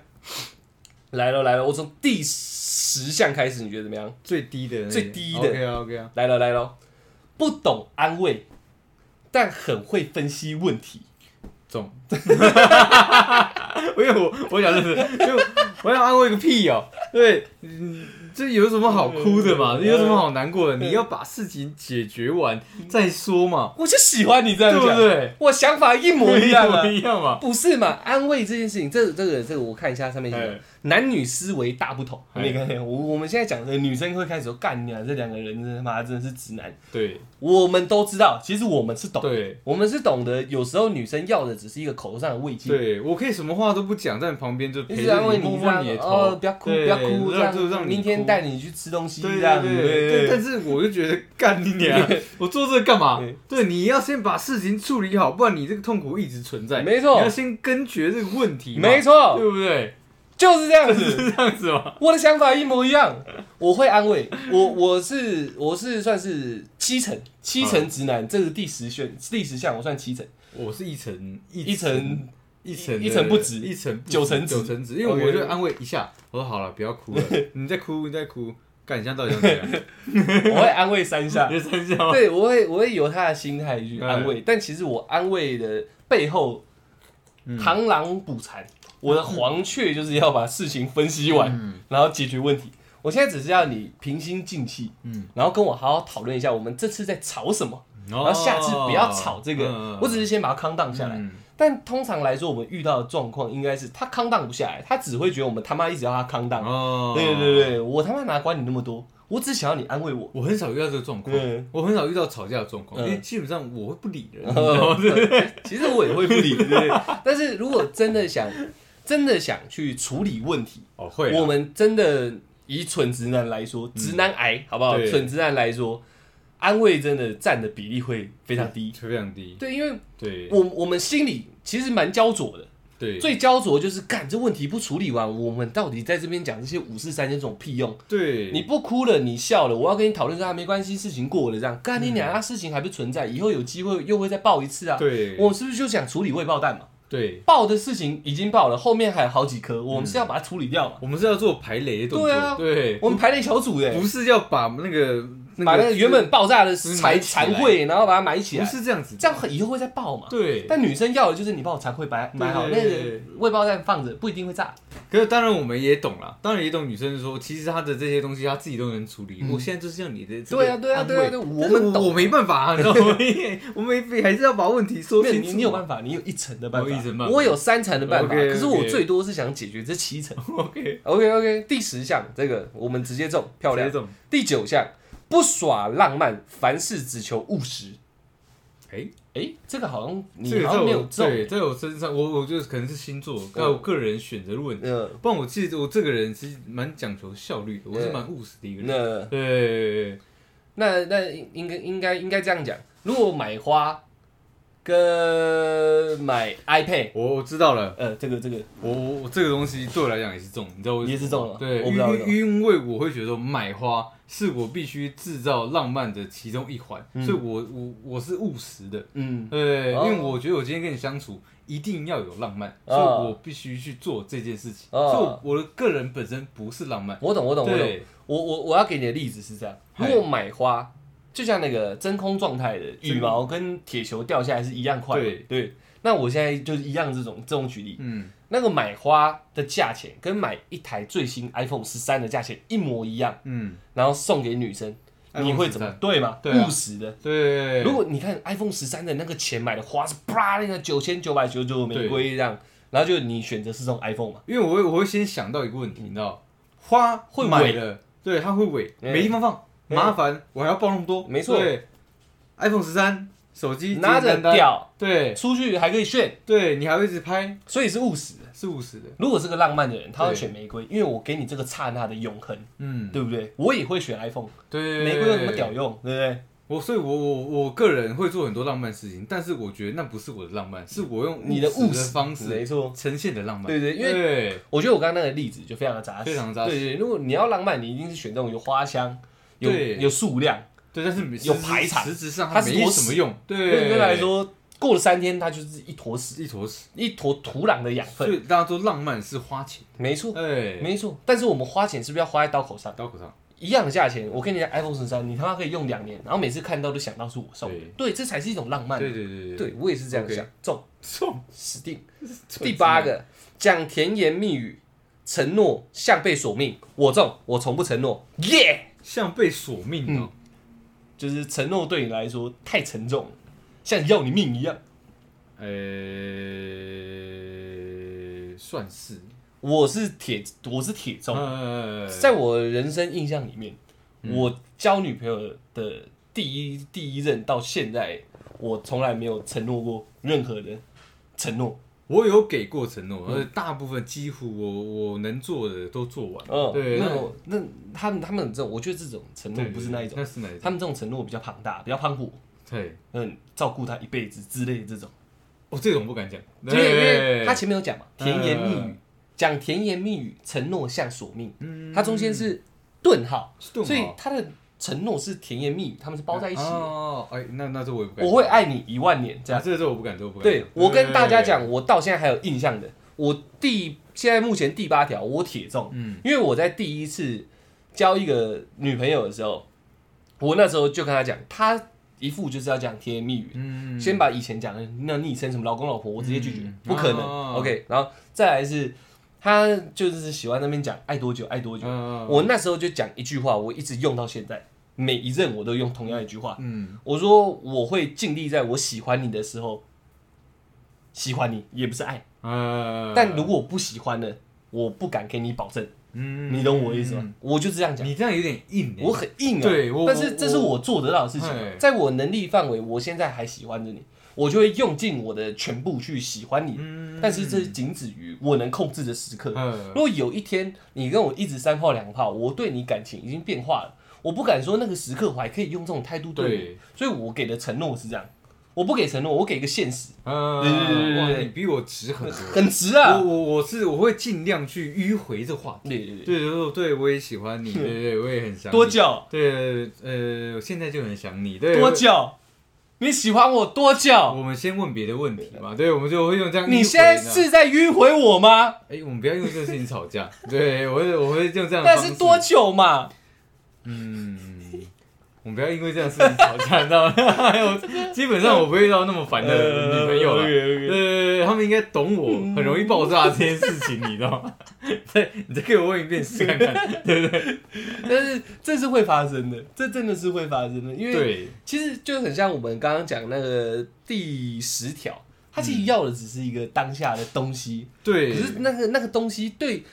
来了来了，我从第十项开始，你觉得怎么样？最低的那个最低的 OK 啊 OK 啊，来了来了，不懂安慰，但很会分析问题。中。因为我我想认识，就我想安慰个屁哦，对，嗯，这有什么好哭的嘛？这有什么好难过的？你要把事情解决完再说嘛，我就喜欢你这样讲，对不对？我想法一模一样啊 一。样嘛。不是嘛？安慰这件事情，这个这个这个，我看一下上面写的哎，男女思维大不同。哎你看，我我们现在讲的女生会开始说干你啊，这两个人真他妈真的是直男。对我们都知道，其实我们是懂，对我们是懂得，有时候女生要的只是一个口头上的慰藉。对，我可以什么话都不讲，在你旁边就一陪着你，直安慰你，摸这样摸你的头，哦，不要哭，不要哭，这让就让样，你明天哭带你去吃东西，对这样，对对对，但是我就觉得干你娘！我做这个干嘛对？你要先把事情处理好，不然你这个痛苦一直存在。没错你要先根绝这个问题嘛，没错，对不对？就是这样子。是这样子吗？我的想法一模一样，我会安慰。我，我是我是算是七成七成直男，这是第十选第十项，我算七成，我是一层一层一层一层不止一层九层九层止，因为我就安慰一下，我说好了，不要哭了，你在哭，你在哭，干你现在到底想怎样？我会安慰三下，你三下？对我会我会由他的心态去安慰，但其实我安慰的背后嗯。螳螂捕蝉，我的黄雀就是要把事情分析完，嗯然后解决问题。我现在只是要你平心静气，嗯，然后跟我好好讨论一下，我们这次在吵什么，然然后下次不要吵这个。嗯我只是先把它康荡下来。嗯但通常来说，我们遇到的状况应该是他康荡不下来，他只会觉得我们他妈一直要他康荡。哦，对对对，我他妈哪管你那么多，我只想要你安慰我。我很少遇到这个状况嗯，我很少遇到吵架的状况，嗯因为基本上我会不理人。其实我也会不理，对不对？但是如果真的想，真的想去处理问题，哦，会啊，我们真的以蠢直男来说，直男癌好不好？对蠢直男来说，安慰真的占的比例会非常低。非常低。对，因为对，我我们心里其实蛮焦灼的，对最焦灼就是干这问题不处理完，我们到底在这边讲这些五四三这种屁用？对，你不哭了，你笑了，我要跟你讨论说啊，没关系，事情过了这样，干你嗯俩，那事情还不存在，以后有机会又会再爆一次啊。对我们是不是就想处理未爆弹嘛？对，爆的事情已经爆了，后面还有好几颗，我们是要把它处理掉嘛？我们是要做排雷的动作，对啊对，我们排雷小组哎、不是要把那个把那个原本爆炸的残残秽，然后把它埋起来不，是这样子，这样以后会再爆嘛？对。但女生要的就是你帮我残秽埋埋好，那个未爆弹放着不一定会炸。可是当然我们也懂了，当然也懂女生说，其实她的这些东西她自己都能处理。嗯我现在就是要你的对啊，对啊，对啊，我们懂。我没办法啊，你知道吗？我们还是要把问题说清楚。你，你有办法，你有一层的办法，我有三层的办法，可是我最多是想解决这七层。OK，OK OK，第十项这个我们直接中，漂亮第九项不耍浪漫，凡事只求务实。哎，哎，这个好像你这个好像没有我中。对，在我身上，我我觉得可能是星座，还有个人选择的问题。嗯，不然我记得我这个人其实蛮讲求效率的，我是蛮务实的一个人。那对，那那应该应该应该这样讲，如果买花跟买 iPad，我我知道了。呃，这个这个。我我我这个东西对我来讲也是中，你知道为什么吗？也是中了对，我不知道为因因为我会觉得说买花是我必须制造浪漫的其中一环，嗯。所以我我我是务实的。嗯。对，哦因为我觉得我今天跟你相处一定要有浪漫，哦。所以我必须去做这件事情。哦。所以我的个人本身不是浪漫，我懂我懂我懂。对。我我我要给你的例子是这样，如果买花，就像那个真空状态的羽毛跟铁球掉下来是一样快的，对。对。那我现在就是一样这种这种举例，嗯，那个买花的价钱跟买一台最新 iPhone 十三的价钱一模一样，嗯，然后送给女生，你会怎么？13对吗？对啊。务实的。对。如果你看 iPhone 十三的那个钱买的花是啪那个九千九百九十九玫瑰这样，然后就你选择是送 iPhone 嘛，因为我会我会先想到一个问题，你知道，花会萎买了，对，它会萎，嗯没地方放，嗯麻烦，我还要报那么多，没错。对，iPhone 十三手机拿着屌。对。出去还可以炫，对，你还会一直拍，所以是务实的。是务实的，如果是个浪漫的人，他会对选玫瑰，因为我给你这个刹那的永恒，嗯，对不对？我也会选 iPhone，对，玫瑰有什么屌用，对不对？我所以我，我我个人会做很多浪漫事情，但是我觉得那不是我的浪漫，是我用你的务实实的方式没错。呈现的浪漫。对对因为对。我觉得我刚刚那个例子就非常的扎实，非常扎实。对对，如果你要浪漫，你一定是选这种有花香、有对有数量。对，但是有排场实质上它没什么用。对，对人来说，过了三天，它就是一坨屎，一坨屎。一坨土壤的养分所分。以大家说浪漫是花钱，没错，哎，没错。但是我们花钱是不是要花在刀口上？刀口上。一样的价钱，我跟你讲，iPhone 十三，你他妈可以用两年，然后每次看到都想到是我送的。对对，这才是一种浪漫。对对对对，我也是这样想。中，中死定。第八个，讲甜言蜜语，承诺像被索命。我中，我从不承诺。耶、像被索命哦。就是承诺对你来说太沉重，像要你命一样。呃，算是。我是铁，我是铁中。呃，在我人生印象里面，嗯我交女朋友的第一第一任到现在，我从来没有承诺过任何的承诺。我有给过承诺，而且大部分几乎我我能做的都做完。嗯，对，那那他们他们这种，我觉得这种承诺不是那一种那，是哪一种？他们这种承诺比较庞大，比较磅礴，对，嗯，照顾他一辈子之类的这种。哦，这种不敢讲，因为因为他前面有讲嘛，甜言蜜语嗯，讲甜言蜜语，承诺像索命，嗯。它中间是顿号，是顿号。所以他的承诺是甜言蜜语，他们是包在一起的。哦，哎，那那这我也不敢，我会爱你一万年，这。这这我不敢，这我不敢。对我跟大家，讲，我到现在还有印象的，我第现在目前第八条我铁中，嗯因为我在第一次交一个女朋友的时候，我那时候就跟她讲，她一副就是要讲甜言蜜语，嗯先把以前讲的那昵称什么老公老婆，我直接拒绝，嗯不可能。哦 OK，然后再来是，他就是喜欢那边讲爱多久爱多久。嗯我那时候就讲一句话，我一直用到现在，每一任我都用同样一句话。嗯我说我会尽力在我喜欢你的时候喜欢你，也不是爱。呃，但如果我不喜欢了，我不敢给你保证，嗯你懂我意思吗？？我就这样讲。你这样有点硬欸，我很硬啊，对我但是这是我做得到的事情嘿，在我能力范围，我现在还喜欢着你，我就会用尽我的全部去喜欢你。嗯但是这是仅止于我能控制的时刻。嗯如果有一天你跟我一直三炮两炮，我对你感情已经变化了，我不敢说那个时刻我还可以用这种态度对你，所以我给的承诺是这样，我不给承诺，我给一个现实，嗯，对对对对哇，你比我直很多。很直啊我。我我是我会尽量去迂回这话题。对对对，对对对，我也喜欢你，对对对，我也很想你多。久？对，呃，我现在就很想你。对，多久？你喜欢我多久？我们先问别的问题嘛，对，我们就会用这样迂回。你现在是在迂回我吗？哎、我们不要因为这个事情吵架。对，我会我会用这样的方式。那是多久嘛？嗯，我们不要因为这样事情吵架，你知道吗？基本上我不会遇到那么烦的女朋友了。对对对，他们应该懂我很容易爆炸这件事情，你知道吗？对，你再给我问一遍试看看，对不对？但是这是会发生的，这真的是会发生的，因为对，其实就很像我们刚刚讲那个第十条，它其实要的只是一个当下的东西，对，可是那个那个东西对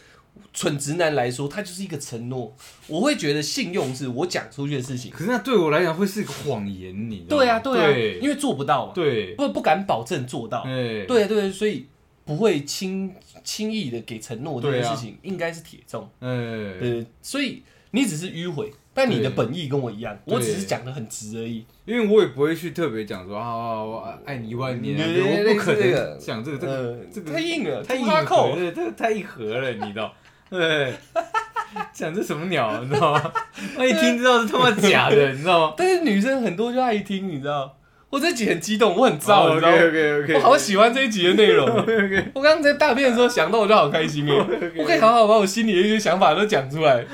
蠢直男来说，它就是一个承诺。我会觉得信用是我讲出去的事情，可是那对我来讲会是一个谎言，你知道吗？对啊对啊，对因为做不到嘛，对，不不敢保证做到，对，对啊对啊，所以不会轻轻易的给承诺这件事情，应该是铁中。哎，呃，所以你只是迂回，但你的本意跟我一样，我只是讲的很直而已。因为我也不会去特别讲说啊，我爱你一万年我不可能讲这个这个呃，这个太硬了，太硬核，。对，这个太硬核了，你知道？对，讲这什么鸟，你知道吗？我一听知道是他妈假的，你知道吗？但是女生很多就爱听，你知道？我这集很激动，我很燥，你知道吗我好喜欢这一集的内容。我刚刚在大便的时候想到，我就好开心哎！我可以好好把我心里的一些想法都讲出来。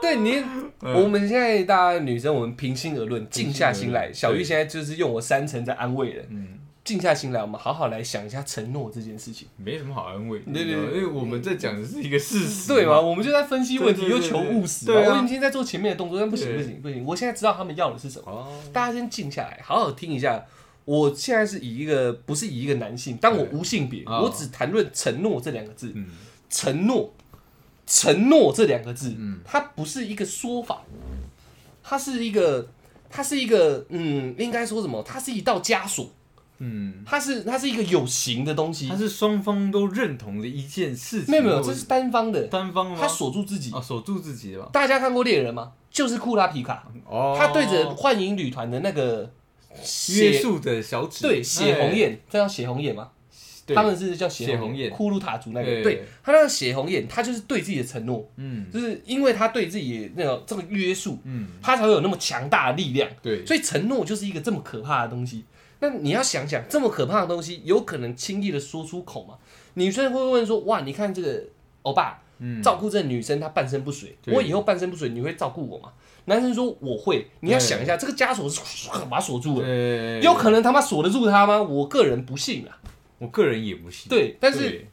对你，我们现在大家女生，我们平心而论，静下心来。嗯小玉现在就是用我三层在安慰人，嗯，静下心来，我们好好来想一下承诺这件事情，没什么好安慰，对对对因为我们在讲的是一个事实，对吗？？我们就在分析问题，又求务实嘛。对啊我已经在做前面的动作，但不行不行不行，我现在知道他们要的是什么。哦，大家先静下来，好好听一下。我现在是以一个不是以一个男性，但我无性别，哦我只谈论承诺这两个字。嗯承诺，承诺这两个字，嗯它不是一个说法，它是一个，它是一个，嗯，应该说什么？它是一道枷锁，嗯，它是它是一个有形的东西它。是双方都认同的一件事情，没有没有，这是单方的，单方吗？他锁住自己。啊，锁住自己的吧？大家看过猎人吗？就是库拉皮卡，哦，他对着幻影旅团的那个，约束的小指，对血红哎，焰，这叫血红眼吗？他们是叫血血红眼库鲁塔族那个，对对他那个血红眼，他就是对自己的承诺，嗯就是因为他对自己那个这个约束，嗯，他才会有那么强大的力量。对，所以承诺就是一个这么可怕的东西。那你要想想，这么可怕的东西，有可能轻易的说出口吗？女生会问说：“哇，你看这个欧巴嗯，照顾这女生，她半身不遂，我以后半身不遂，你会照顾我吗？”男生说：“我会。”你要想一下，这个枷锁是把它锁住了，有可能他妈锁得住他吗？我个人不信啊。我个人也不信，对，但是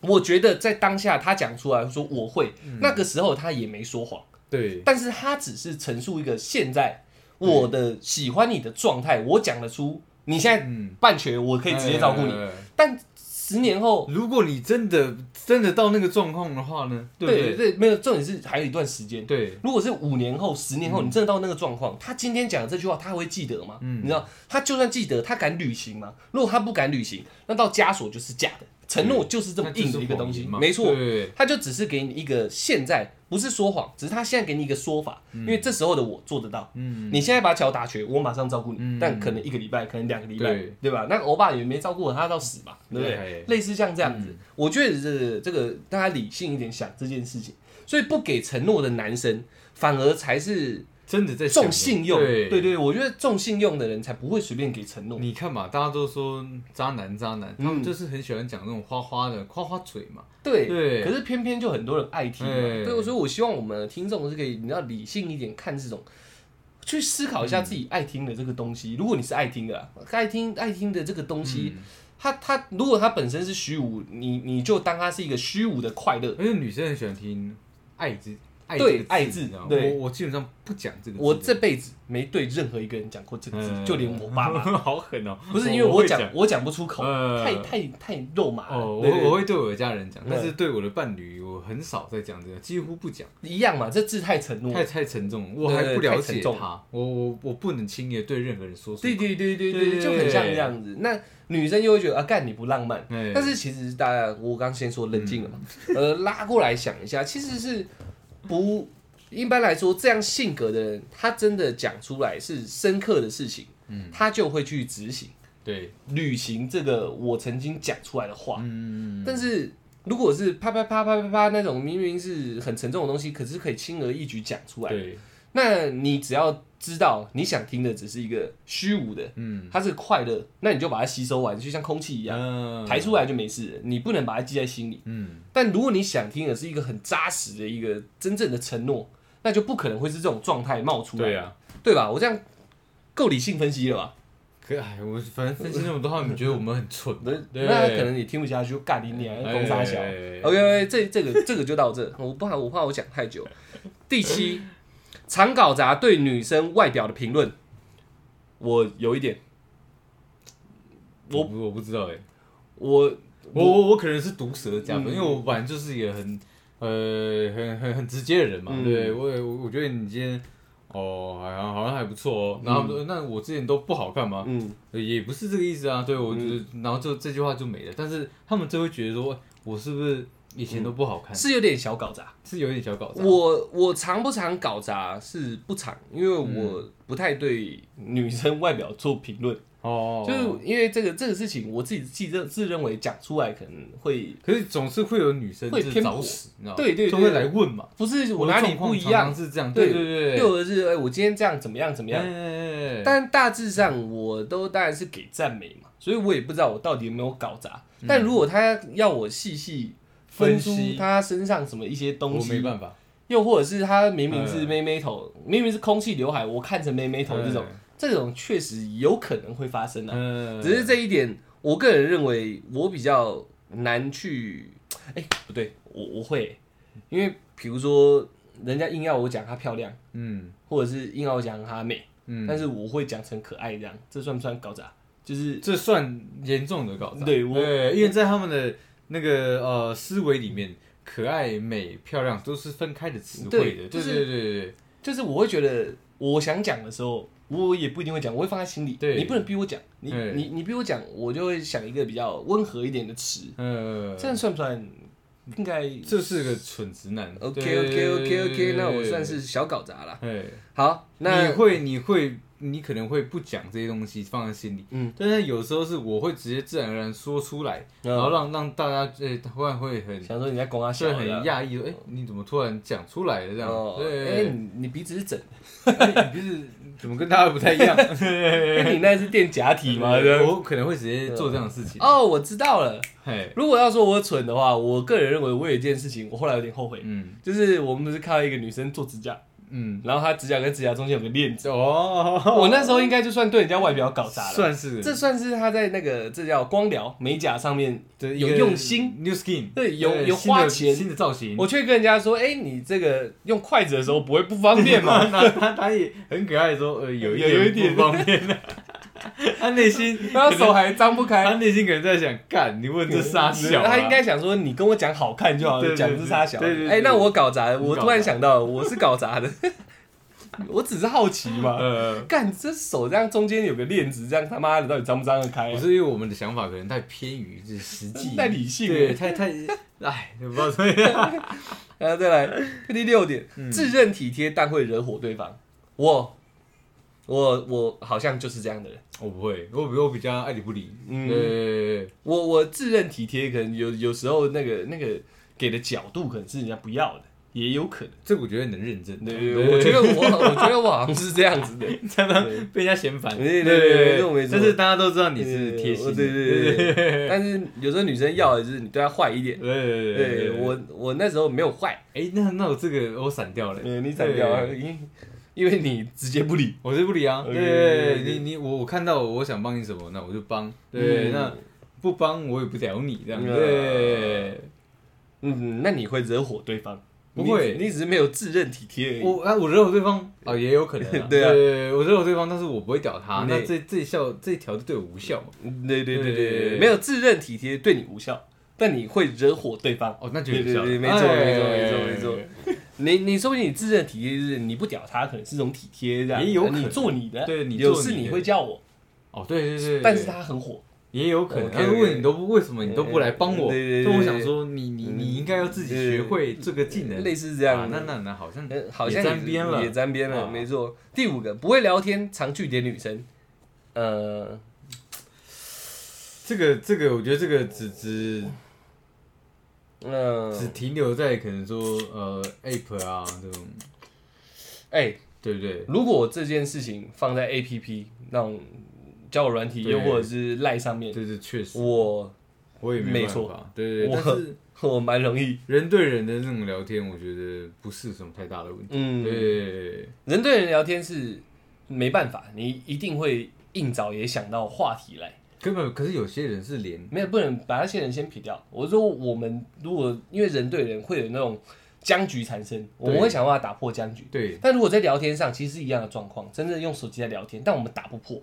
我觉得在当下他讲出来说我会，嗯那个时候他也没说谎。对，但是他只是陈述一个现在我的喜欢你的状态，我讲得出，你现在嗯，半瘸，我可以直接照顾你。哎但十年后，如果你真的真的到那个状况的话呢？对对？对对，没有重点是还有一段时间。对，如果是五年后、十年后，你真的到那个状况，他今天讲的这句话，他会记得吗？嗯你知道，他就算记得，他敢履行吗？如果他不敢履行，那到枷锁就是假的，承诺就是这么硬的一个东西，没错。他就只是给你一个现在，不是说谎，只是他现在给你一个说法，因为这时候的我做得到。嗯，你现在把脚打瘸，我马上照顾你，嗯。但可能一个礼拜，可能两个礼拜，对。对吧？那欧巴也没照顾我，他到死嘛，对不对？类似像这样子，嗯。我觉得这这个大家理性一点想这件事情，所以不给承诺的男生，反而才是真的在重信用。对对对，我觉得重信用的人才不会随便给承诺。你看嘛，大家都说渣男渣男，他们嗯就是很喜欢讲那种花花的夸花嘴嘛。对对可是偏偏就很多人爱听嘛。对对，所以我希望我们的听众是可以，你要理性一点看这种。去思考一下自己爱听的这个东西。如果你是爱听的、啊，爱听爱听的这个东西，嗯它它如果它本身是虚无，你你就当它是一个虚无的快乐。而且女生很喜欢听爱字，爱对爱字你知道吗对我我基本上不讲这个字。我这辈子没对任何一个人讲过这个字，嗯就连我爸妈。好狠哦！不是因为我讲讲我讲不出口，呃太太太肉麻了。哦，对对我我会对我的家人讲，但是对我的伴侣，我很少在讲这个，几乎不讲，一样嘛，这字太承诺。太太沉重，我对还不了解沉重他，我我我不能轻易地对任何人说出口。对对对对对对，就很像这样子。那女生又会觉得啊，干你不浪漫。哎但是其实大家，我刚先说冷静了嘛，呃，拉过来想一下，其实是不一般来说，这样性格的人，他真的讲出来是深刻的事情，嗯，他就会去执行、对，履行这个我曾经讲出来的话。嗯，但是如果是啪啪啪啪啪啪那种明明是很沉重的东西，可是可以轻而易举讲出来，对，那你只要知道你想听的只是一个虚无的，嗯，它是快乐，那你就把它吸收完，就像空气一样，嗯排出来就没事了。你不能把它记在心里。嗯，但如果你想听的是一个很扎实的一个真正的承诺，那就不可能会是这种状态冒出来，对啊。对吧？我这样够理性分析了吧？可哎，我反正分析那么多话，你觉得我们很蠢？那对那可能你听不下去，就干你娘，哎攻杀小。OK，这这个这个就到这，我不怕我怕我讲太久。第七，常搞砸对女生外表的评论，我有一点，我不我不知道哎，我我我我可能是毒舌加分，嗯。因为我本来就是一个很呃很很很直接的人嘛，嗯。对我也我我觉得你今天哦好像好像还不错哦，然后说那我之前都不好看吗？嗯，也不是这个意思啊，对我觉得，然后就这句话就没了，但是他们就会觉得说我是不是以前都不好看，是有点小搞砸。是有点小搞砸，我我常不常搞砸是不常，因为我不太对女生外表做评论，哦，就是因为这个这个事情，我自己自认自认为讲出来可能会可是总是会有女生就是会偏颇。找死，你知道吗？对对对。就会来问嘛，不是我哪里不一样。是这样，对对对，又或者是哎、我今天这样怎么样怎么样，哎但大致上我都当然是给赞美嘛，所以我也不知道我到底有没有搞砸。但如果他要我细细分析。他身上什么一些东我没西，办法，又或者是他明明是嗯。妹妹头，明明是空气刘海，我看成妹妹头这种，这种确实有可能会发生啊。嗯，只是这一点，我个人认为我比较难去，哎、不对，我我会，因为比如说人家硬要我讲她漂亮，嗯。或者是硬要我讲她美，嗯，但是我会讲成可爱这样，这算不算搞砸？就是这算严重的搞砸，对我因为在他们的那个呃思维里面，可爱、美、漂亮都是分开的词汇的，对对就是对对对对，就是我会觉得我想讲的时候，我也不一定会讲，我会放在心里。对你不能逼我讲，你你你逼我讲，我就会想一个比较温和一点的词，嗯，这样算不算？应该这是个蠢直男。OK OK OK OK，那我算。是小搞砸了。对好，那你会你会你可能会不讲这些东西放在心里，嗯，但是有时候是我会直接自然而然说出来，嗯然后让让大家诶突然会很想说你在攻他就很讶异说，哎，你怎么突然讲出来了这样？哦，哎，对，你你鼻子是整你鼻子怎么跟大家不太一样？哎，你那是垫假体吗？我可能会直接做这样的事情。哦，我知道了。嘿，如果要说我蠢的话，我个人认为我有一件事情，我后来有点后悔，嗯就是我们不是看到一个女生做指甲，嗯，然后他指甲跟指甲中间有个链子，哦，我那时候应该就算对人家外表搞砸了。算是这算是他在那个这叫光疗美甲上面有用心，，New Skin，对有有花钱新的造型。我却跟人家说，哎、你这个用筷子的时候不会不方便吗？那他他也很可爱的说，呃，有一有一点点不方便的。他内心，然后手还张不开他。内心可能在想，干，你问这傻小啊，他应该想说，你跟我讲好看就好了，讲这傻小。对对对哎、那我搞砸我突然想到，我是搞砸的，我只是好奇嘛。呃，干，这手这样中间有个链子，这样他妈的到底张不张得开、啊？不是因为我们的想法可能太偏于这实际，太理性对，了。太太，哎，不知道怎么样。然 后再来 第六点，嗯自认体贴但会惹火对方。我，我，我好像就是这样的人。我不会，我比我比较爱理不理。嗯对，我我自认体贴，可能有有时候那个那个给的角度可能是人家不要的，也有可能。这个我觉得能认真。对对对，我觉得我我觉得我好像是这样子的。常常被人家嫌烦。对对对没错没错但是大家都知道你是贴心的。对对对对 但是有时候女生要的就是你对她坏一点。对对对我我那时候没有坏，哎，那那我这个我闪掉了。嗯你闪掉了，对因为你直接不理。我是不理啊。对你你我我看到我想帮你什么，那我就帮，对，嗯。那不帮我也不屌你这样，嗯。对，嗯，那你会惹火对方？不会。你你只是没有自认体贴而已。我啊我惹火对方啊也有可能啊，对啊。我惹火对方，但是我不会屌他，对那这这一效这一条就对我无效嘛，对对对对没有自认体贴对你无效，但你会惹火对方。哦那就有效了，对对对没错哎没错没错。没错你你说不定你自认体贴，就是你不屌他，可能是一种体贴这样。也有可能你做你的，对你有事你会叫我，哦对对对，但是他很火。也有可能，他会问你都不为什么你都不来帮我，对对对那我想说你你你应该要自己学会这个技能，类似这样啊那那那好像呃好像也沾边了也沾边了，啊没错。第五个，不会聊天，常据点女生。呃，这个这个，我觉得这个只只嗯、只停留在可能说呃 app 啊这种，哎、对不对？如果这件事情放在 A P P 那种交友软体，又或者是赖上面，这是确实，我我也没办法，对对但是我蛮容易，人对人的那种聊天，我觉得不是什么太大的问题。嗯，对，人对人聊天是没办法，你一定会硬找也想到话题来。根本可是有些人是连没有，不能把那些人先撇掉。我说我们如果因为人对人会有那种僵局产生，我们会想办法打破僵局。对但如果在聊天上，其实是一样的状况，真正用手机在聊天，但我们打不破，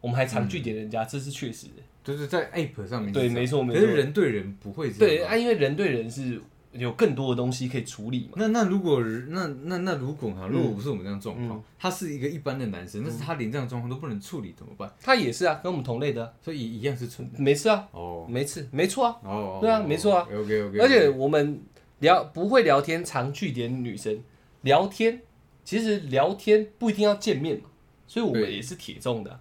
我们还常拒点人家，这是确实的。就是在 app 上面对没错没错可是人对人不会这样。对啊，因为人对人是有更多的东西可以处理嘛。那那如果那那那如果哈，嗯如果不是我们这样状况，他是一个一般的男生，但是他连这样的状况都不能处理，怎么办？他也是啊，跟我们同类的、啊，所以一样是存在。没事啊，哦没事，没错啊。哦，对啊没错啊。OK OK，而且我们聊不会聊天，常据点女生聊天，其实聊天不一定要见面嘛，所以我们对也是铁中的啊、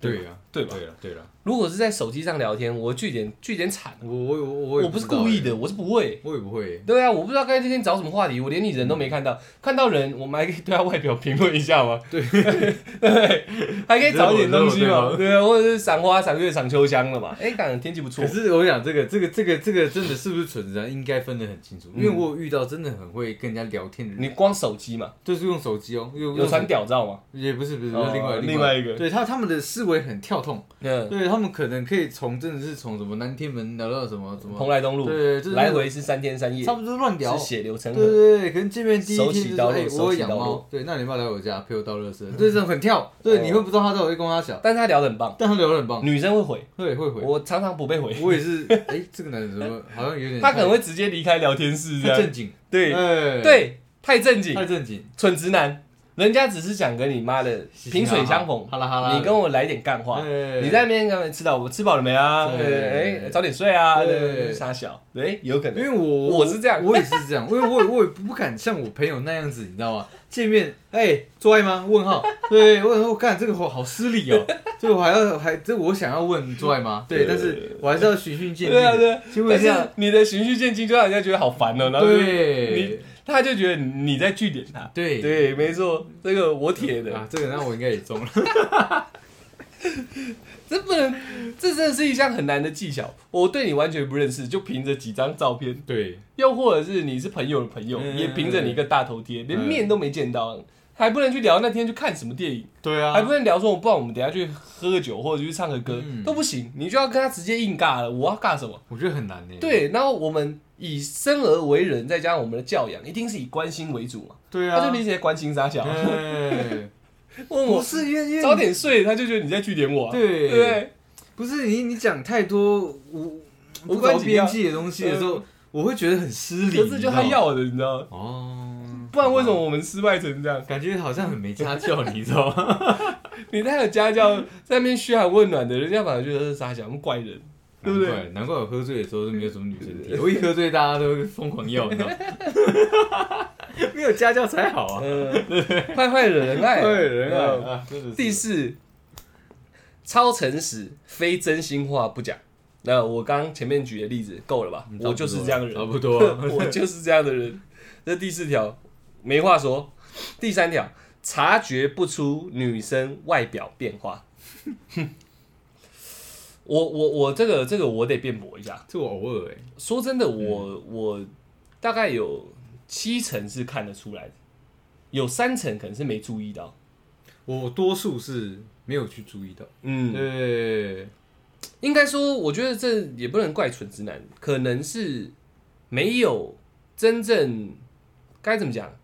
对呀，对吧？对了对了，如果是在手机上聊天，我据点据点惨，我我我我不是故意的，我是不会。我也不会。对啊，我不知道该今天找什么话题，我连你人都没看到，看到人我们还可以对他外表评论一下吗？对。对，还可以找一点东西嘛，对啊，或者是赏花、赏月、赏秋香了嘛。哎，感觉天气不错。可，是我想这个这个这个这个真的是不是存在，应该分得很清楚，因为我有遇到真的很会跟人家聊天的人，你光手机嘛，就是用手机哦，有有传屌照吗？也不是不是，哦另外。另外一个。对他他们的思维很跳动，嗯，对他们可能可以从真的是从什么南天门聊到什么什么，蓬莱东路，对，就是来回是三天三夜，差不多乱聊。是。血流成对河。对对，可能见面第一手天就是，哎，我有养猫。对，那你要不要来我家陪我倒垃圾？对，这种很跳，对，哦你会不知道他在，我会跟他小，但是他聊得很棒，但他聊得很棒，女生会回，对会回，我常常不被回，我也是，哎，这个男人怎么好像有点 他可能会直接离开聊天室。太正经，对。哎，对，太正经，太正经，蠢直男，人家只是想跟你妈的萍水相逢，好了好了，你跟我来点干话。哎你在那边跟他们吃到我吃饱了没啊？对哎，早点睡啊，对对，傻小，对，有可能。因为我我是这样我也是这样，因为我也我也不敢像我朋友那样子，你知道吗？见面，哎、做爱吗？问号，对，我我干这个我好失礼哦，这个我还要还这我想要问做爱吗？对，但是我还是要循序渐进对啊，对的，啊。但是请问一下，你的循序渐进，就让人家觉得好烦哦，然后就你对他就觉得你在据点他。对对，没错，这个我铁的。啊，这个那我应该也中了，这不能，这真的是一项很难的技巧。我对你完全不认识，就凭着几张照片，对又或者是你是朋友的朋友，嗯也凭着你一个大头贴，连面都没见到，还不能去聊那天去看什么电影，对啊还不能聊说，我不然我们等下去喝个酒或者去唱个歌、嗯都不行，你就要跟他直接硬尬了。我要尬什么？我觉得很难呢。对，然后我们以生而为人，再加上我们的教养，一定是以关心为主嘛。对啊，他就理解关心傻小，对，问我不是因为因为早点睡，他就觉得你在据点我、啊，对对不是你你讲太多无无不关边际的东西的时候，我会觉得很失礼。可是就他要的，你知道吗？哦，不然为什么我们失败成这样？感觉好像很没家教，你知道吗？你太有家教，在那边嘘寒问暖的，人家反而觉得是傻小，我们怪人，对不对？难怪？我喝醉的时候都没有什么女生贴，我一喝醉大家都会疯狂要，你知道吗？没有家教才好啊！嗯，坏坏惹人爱，对人爱第四，超诚实，非真心话不讲。那我刚刚前面举的例子够了吧？嗯我就是这样的人，差不多。我就是这样的人。这第四条没话说。第三条，察觉不出女生外表变化。我我我这个这个我得辩驳一下。这我偶尔哎，说真的，我、我大概有七成是看得出来的，有三成可能是没注意到。我多数是没有去注意到。嗯，对，应该说，我觉得这也不能怪纯直男，可能是没有真正该怎么讲，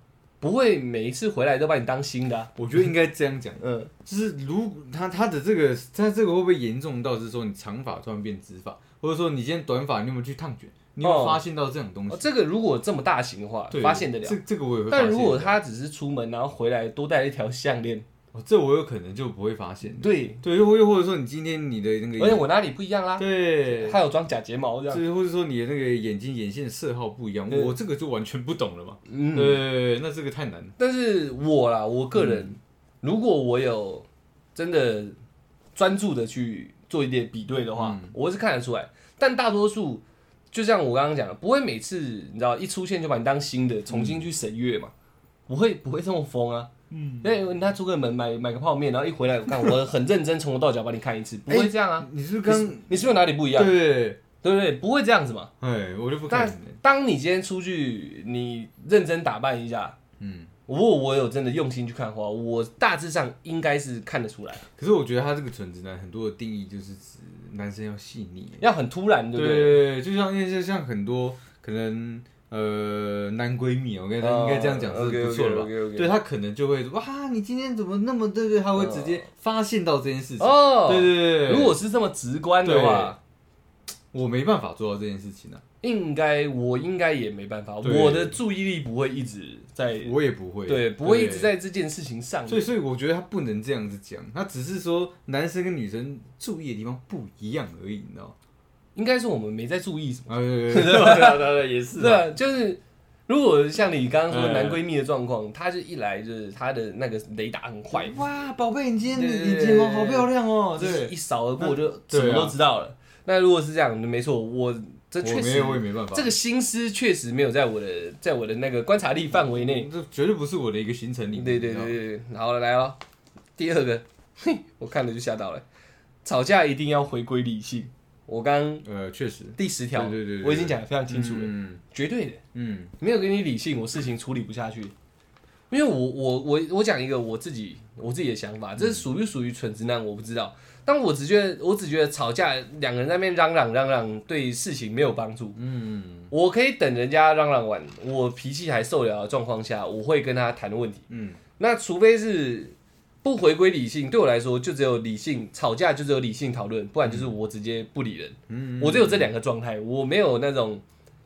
不会每一次回来都把你当新的、啊。我觉得应该这样讲。嗯，就是如他他的这个他这个会不会严重到是说你长发突然变直发，或者说你今天短发你有没有去烫卷？你有发现到这种东西？哦，这个如果这么大型的话，发现得了这。这个我也会发现得了。但如果他只是出门然后回来多带一条项链，哦这我有可能就不会发现。对，对，又又或者说你今天你的那个，而且我哪里不一样啦？对，还有装假睫毛这样。这或者说你的那个眼睛眼线色号不一样，我这个就完全不懂了嘛。嗯，对，那这个太难了。但是我啦，我个人，嗯如果我有真的专注的去做一点比对的话，嗯我是看得出来。但大多数就像我刚刚讲的，不会每次你知道一出现就把你当新的重新去审阅嘛，不会不会这么疯啊。嗯，因为他出个门买买个泡面，然后一回来 我看我很认真从头到脚帮你看一次，不会这样啊。你是不是刚你是不是有哪里不一样？对，对不对？不会这样子嘛。哎，我就不看但。当你今天出去，你认真打扮一下，嗯，如果我有真的用心去看的话，我大致上应该是看得出来，可是我觉得他这个纯直男很多的定义就是指男生要细腻。要很突然，对不对？对，就像因为就像很多可能呃男闺蜜，我跟他应该这样讲哦是不错的吧？对他可能就会说哇，你今天怎么那么对对，他会直接发现到这件事情。哦，对对对对，如果是这么直观的话，我没办法做到这件事情啊，应该我应该也没办法，我的注意力不会一直在，我也不会，对，不会一直在这件事情上。所以，所以我觉得他不能这样子讲，他只是说男生跟女生注意的地方不一样而已，你知道吗？应该是我们没在注意什么。啊，对对对。对 对，也是对啊，就是如果像你刚刚说男闺蜜的状况，他就一来就是他的那个雷达很快，哇，宝贝，你今天的对对对你睫毛好漂亮哦，对就是一，扫而过就什么都知道了。那如果是这样，没错，我这确实我没有，我也没办法，这个心思确实没有在我的在我的那个观察力范围内。这绝对不是我的一个行程里面，对对对，对好了来了，第二个，嘿，我看了就吓到了，吵架一定要回归理性。我刚呃，确实，第十条，对对对对我已经讲的非常清楚了，嗯。绝对的，嗯。没有给你理性，我事情处理不下去。因为我我我我讲一个我自己我自己的想法，这是属不属于蠢直男我不知道，但我只觉得我只觉得吵架两个人在那边嚷嚷嚷嚷对事情没有帮助。嗯，我可以等人家嚷嚷完，我脾气还受了的状况下，我会跟他谈问题。嗯，那除非是不回归理性，对我来说就只有理性吵架，就只有理性讨论，不然就是我直接不理人。嗯我只有这两个状态，我没有那种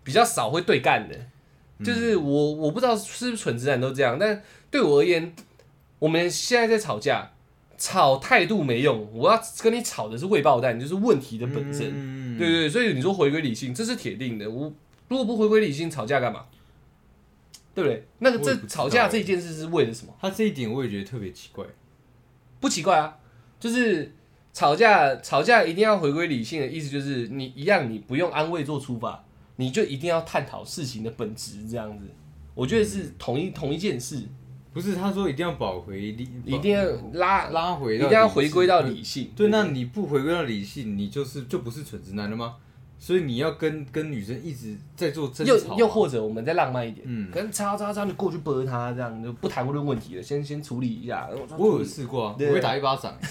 比较少会对干的。就是我我不知道是不是蠢直男都这样，但对我而言，我们现在在吵架，吵态度没用，我要跟你吵的是未爆弹，就是问题的本身。嗯对对对，所以你说回归理性，这是铁定的。我如果不回归理性，吵架干嘛？对不对？那个这吵架这件事是为了什么？他这一点我也觉得特别奇怪，不奇怪啊，就是吵架吵架一定要回归理性的意思，就是你一样，你不用安慰做出发，你就一定要探讨事情的本质，这样子。我觉得是同一同一件事，不是他说一定要保回理，一定要拉，拉回，一定要回归到。理性。对，那你不回归到理性，你就是就不是蠢直男了吗？所以你要跟跟女生一直在做争吵。啊，又或者我们再浪漫一点，嗯。跟吵吵吵，你过去拨他，这样就不谈论问题了，先先处理一下。我有试过啊，我会打一巴掌。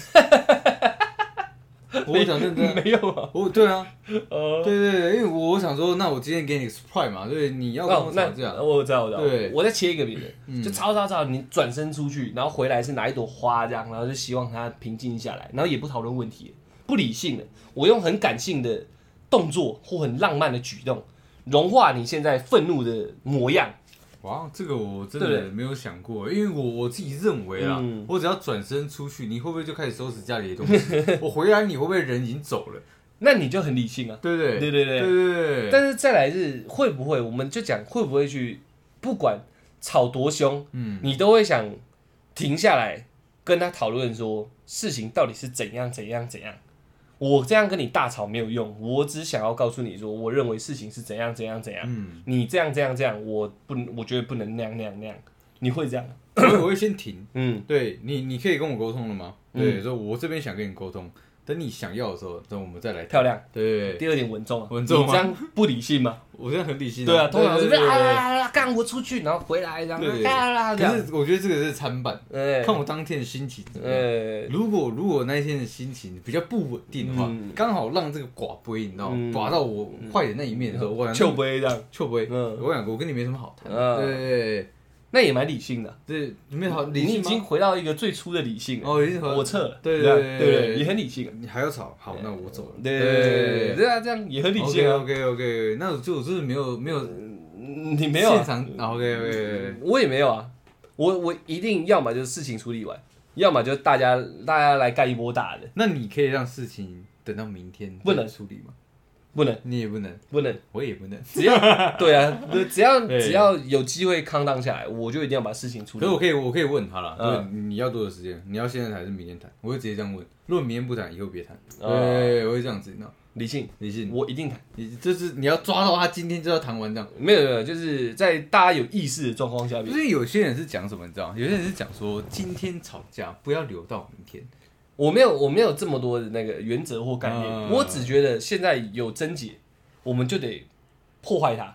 我讲认真。啊，没有啊？我对啊，呃，对对对，因为我想说，那我今天给你个 surprise 嘛，对，你要跟哦我，吵架。那，我知道，我知道。对。我再切一个别的，嗯。就吵吵吵，你转身出去，然后回来是拿一朵花这样，然后就希望他平静下来，然后也不讨论问题，不理性的，我用很感性的动作或很浪漫的举动，融化你现在愤怒的模样。哇，这个我真的没有想过，因为我我自己认为啦，嗯我只要转身出去，你会不会就开始收拾家里的东西？我回来，你会不会人已经走了？那你就很理性啊，对不对？对对对对对对。但是再来是会不会，我们就讲会不会去，不管吵多凶，嗯，你都会想停下来跟他讨论说事情到底是怎样怎样怎样。我这样跟你大吵没有用，我只想要告诉你说，我认为事情是怎样怎样怎样。嗯，你这样这样这样，我不，我觉得不能那样那样那样。你会这样？我会我会先停。嗯，对你，你可以跟我沟通了吗？嗯对，说我这边想跟你沟通，等你想要的时候，等我们再来谈。漂亮。对第二点稳重啊，稳重吗你这样不理性吗？我现在很理性。对啊，通常是对对对对啊，干我出去，然后回来，然后对对对啊这样可。是我觉得这个是参半，哎看我当天的心情怎么样。哎，如果如果那一天的心情比较不稳定的话嗯，刚好让这个寡杯，你知道？寡到我坏的那一面的时候，我想就不会这样，就不会。嗯我想我跟你没什么好谈。嗯对对那也蛮理性的。对对，你没好理你已？经回到一个最初的理性了。哦，已经和我撤了，对对对也很理性。你还要吵？好，那我走了。对对对对啊，这样也很理性啊。OK OK，那我就我就是没有没有嗯你没有啊？现场。OK OK，我也没有啊。我我一定要么就是事情处理完，要么就是大家大家来干一波大的。那你可以让事情等到明天不能处理吗？不能你也不能，不能，我也不能。只要对啊，只 要只要有机会康荡下来，我就一定要把事情处理可是。我可以，我可以问他了，你要多久时间？你要现在谈还是明天谈？我会直接这样问。如果明天不谈，以后别谈。哦对，我会这样子，你知道？理性，理性，我一定谈。你就是你要抓到他今天就要谈完这样。没有没有，就是在大家有意识的状况下面，不是有些人是讲什么，你知道吗？有些人是讲说今天吵架不要留到明天。我没有我没有这么多的那个原则或概念，嗯。我只觉得现在有症结，我们就得破坏它，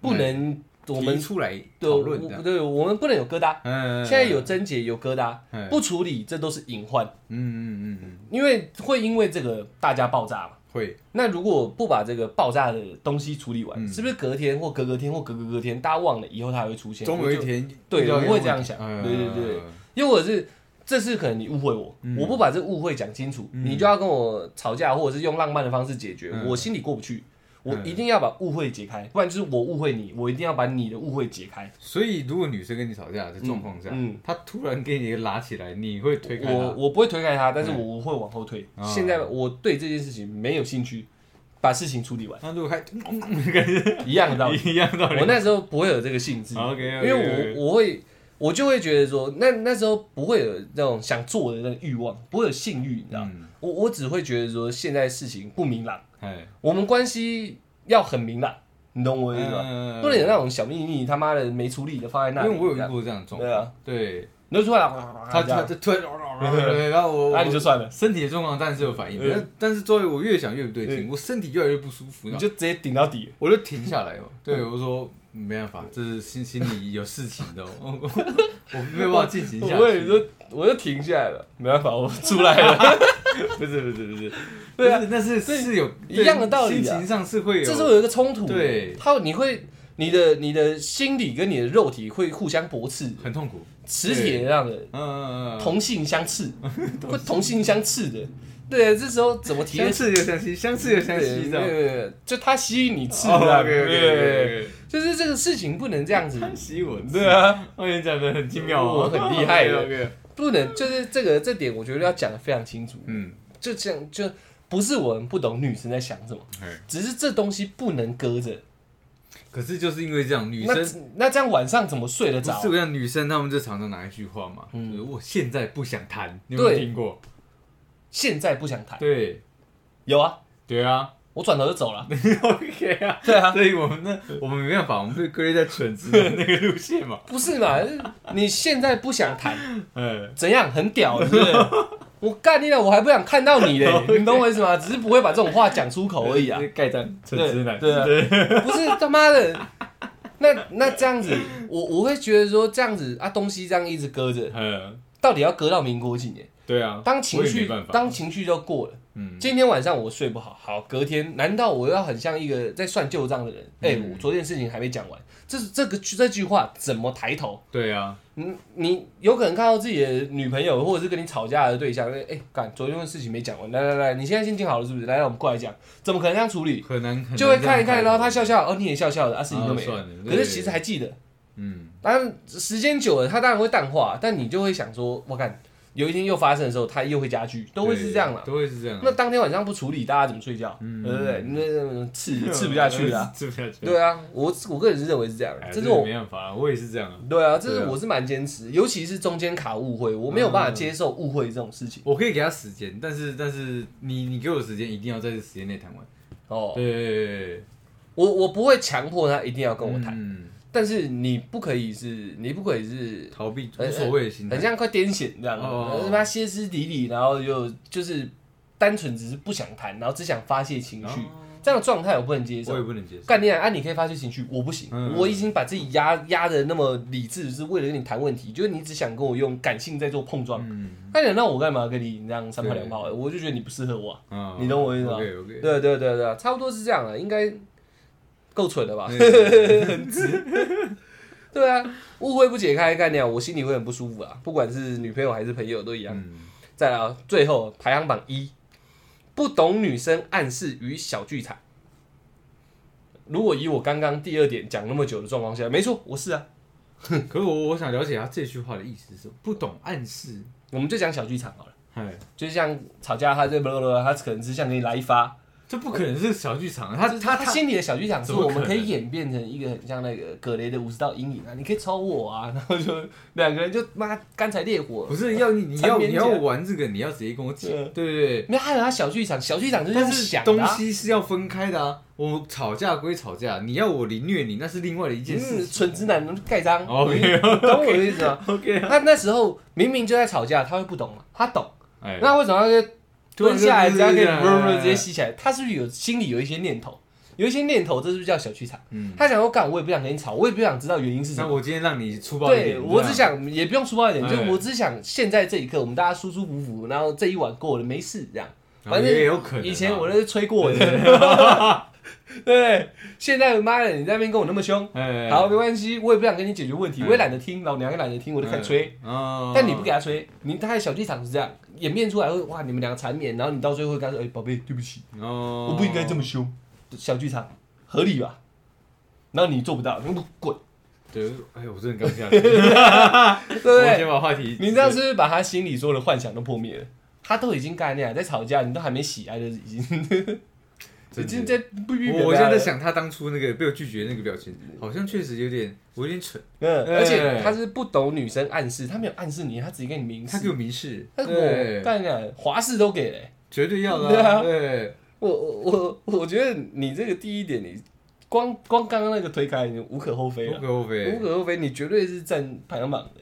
不能我们提出来对讨论这样。我对，我们不能有疙瘩。嗯，现在有症结有疙瘩，嗯。不处理这都是隐患，嗯嗯嗯嗯，因为会因为这个大家爆炸嘛。会。那如果不把这个爆炸的东西处理完，嗯。是不是隔天或隔隔天或隔隔隔天，大家忘了以后它还会出现？总有一天对我会这样想。对对对。因为我是这次可能你误会我，嗯我不把这个误会讲清楚，嗯你就要跟我吵架，或者是用浪漫的方式解决，嗯我心里过不去。我嗯一定要把误会解开，不然就是我误会你，我一定要把你的误会解开。所以如果女生跟你吵架的状况下，嗯她突然给你拉起来，你会推开她？我我不会推开她，但是嗯我会往后退。哦现在我对这件事情没有兴趣，把事情处理完，那如果还一样的道理。一样道理，我那时候不会有这个兴致 OK，OK，OK 因为我我会我就会觉得说，那那时候不会有那种想做的那个欲望，不会有性欲，你知道？嗯，我我只会觉得说，现在事情不明朗，哎，我们关系要很明朗，你懂我意思吧？嗯不能有那种小秘密，他妈的没处理的放在那里，因为我有遇这样过这样的状对啊，对，你就出来了，他他这样就突然，然后我 那你就算了，身体的状况当然是有反应，嗯。但但是作为我越想越不对嗯。劲，我身体越来越不舒服，你就直接顶到底。我就停下来了，对我说没办法，这是心心里有事情的，我我我没有办法进行下去。我跟你说，我就停下来了，没办法，我出来了。不是不是不是，对啊不是，那是是有一样的道理啊心情上是会有，这时候有一个冲突，对他你会你的你的心理跟你的肉体会互相驳斥，很痛苦。磁铁一样的嗯嗯嗯，同性相斥，会同性相斥的。对，这时候怎么提相似又相吸，相似又相吸，这样。对对对，就他吸引你刺哦啊，对对对就是这个事情不能这样子，他吸我，对，啊，我跟你讲的很精妙哦，我很厉害的不能就是这个这点，我觉得要讲的非常清楚。嗯，就这样，就不是我们不懂女生在想什么，哎只是这东西不能搁着。可是就是因为这样，女生那这样晚上怎么睡得着不是？我讲女生，她们就常常拿一句话嘛，嗯就是我现在不想谈，你有没有对听过？现在不想谈，对，有啊，对啊我转头就走了。OK 啊，对啊，所以我们那，我们没办法，我们被归类在蠢直的 那个路线嘛，不是嘛？你现在不想谈，嗯，怎样？很屌，是不是？我干你了，我还不想看到你嘞，你懂我意思吗？只是不会把这种话讲出口而已啊。盖章蠢直男，对啊不是他妈的，那那这样子，我我会觉得说这样子啊，东西这样一直搁着，嗯，到底要搁到民国几年？对啊，当情绪当情绪就过了，嗯，今天晚上我睡不好，好，隔天难道我要很像一个在算旧账的人？哎、嗯我昨天事情还没讲完，这是这个这句话怎么抬头？对啊，你，你有可能看到自己的女朋友，或者是跟你吵架的对象，哎、哎，干、昨天的事情没讲完，来来来，你现在心情好了是不是？来，来我们过来讲，怎么可能这样处理？就会看一看，然后他笑笑，哦，你也笑笑的，啊，事情都没了。啊算了可是其实还记得，嗯，当然时间久了，他当然会淡化，但你就会想说，我看有一天又发生的时候，他又会加剧，都会是这样啦。都会是这样啊，那当天晚上不处理，大家怎么睡觉？嗯对不对？那那吃吃不下去啊。吃不下去，对啊，我我个人是认为是这样哎，这是我没办法啊，我也是这样啊。对啊，这是我是蛮坚持，尤其是中间卡误会，我没有办法接受误会这种事情。我可以给他时间，但是但是你你给我时间，一定要在这时间内谈完。哦，对对对对，我我不会强迫他一定要跟我谈，嗯，但是你不可以是，你不可以是逃避无所谓的心态很。像快癫痫这样，哦他妈歇斯底里，然后又就是单纯只是不想谈，然后只想发泄情绪，哦这样的状态我不能接受我也受。不能接受。干你啊！啊，你可以发泄情绪，我不行，嗯我已经把自己压压的那么理智，是为了跟你谈问题，就是你只想跟我用感性在做碰撞。嗯那你让我干嘛跟你这样三炮两炮的？我就觉得你不适合我你懂我意思吗。对对对对，差不多是这样的，应该够蠢了吧？很直 对啊，误会不解开，概念我心里会很不舒服啊。不管是女朋友还是朋友都一样。嗯，再来啊，最后排行榜一，不懂女生暗示与小剧场。如果以我刚刚第二点讲那么久的状况下，没错，我是啊。可是我我想了解他这句话的意思是？不懂暗示，我们就讲小剧场好了，哎，就像吵架，他这不不他可能只想给你来一发，这不可能是小剧场，他他他心里的小剧场是我们可以演变成一个很像那个葛雷的五十道阴影啊，你可以抽我啊，然后就两个人就妈干柴烈火，不是要你你要你要玩这个，你要直接跟我讲，嗯对对对。没有还有他小剧场，小剧场就是想的、东啊。西是要分开的啊！我吵架归吵架，你要我凌虐你，那是另外的一件事嗯，情。纯直男盖章，OK，懂我的意思吗？OK，他那时候明明就在吵架，他会不懂吗？他懂，哎，那为什么要蹲下来，就这样可以对对对对直接吸起来？他是不是有心里有一些念头？有一些念头，这是不是叫小剧场？嗯，他想说干，我也不想跟你吵，我也不想知道原因是什么。那我今天让你粗暴一点对，我只想，也不用粗暴一点，就哎我只想现在这一刻，我们大家舒舒服服，然后这一晚过了没事，这样。反正也有可能啊。以前我都是吹过的，对？现在妈的，你在那边跟我那么凶，哎，好，没关系，我也不想跟你解决问题，哎我也懒得听，老娘也懒得听，我就开始吹。哦，但你不给他吹，你他的小剧场是这样演变出来会，哇，你们两个缠绵，然后你到最后会跟他说，哎，宝贝，对不起，哦，我不应该这么凶，小剧场合理吧？然后你做不到，你不滚，对，哎，我真的刚下去，对。不我对？先把话题，你这样是不是把他心里所有的幻想都破灭了？他都已经干那样在吵架，你都还没洗啊，就已经已经在不不我我现在在，想他当初那个被我拒绝那个表情，好像确实有点，我有点蠢。嗯，哎而且他是不懂女生暗示，他没有暗示你，他直接给你明示。他给。我明示，我，干那华氏都给。了欸、绝对要的对啊。啊，对，我我我我觉得你这个第一点，你光光刚刚那个推开，你无可厚非无了，可厚非。无。可厚非，你绝对是占排行榜的。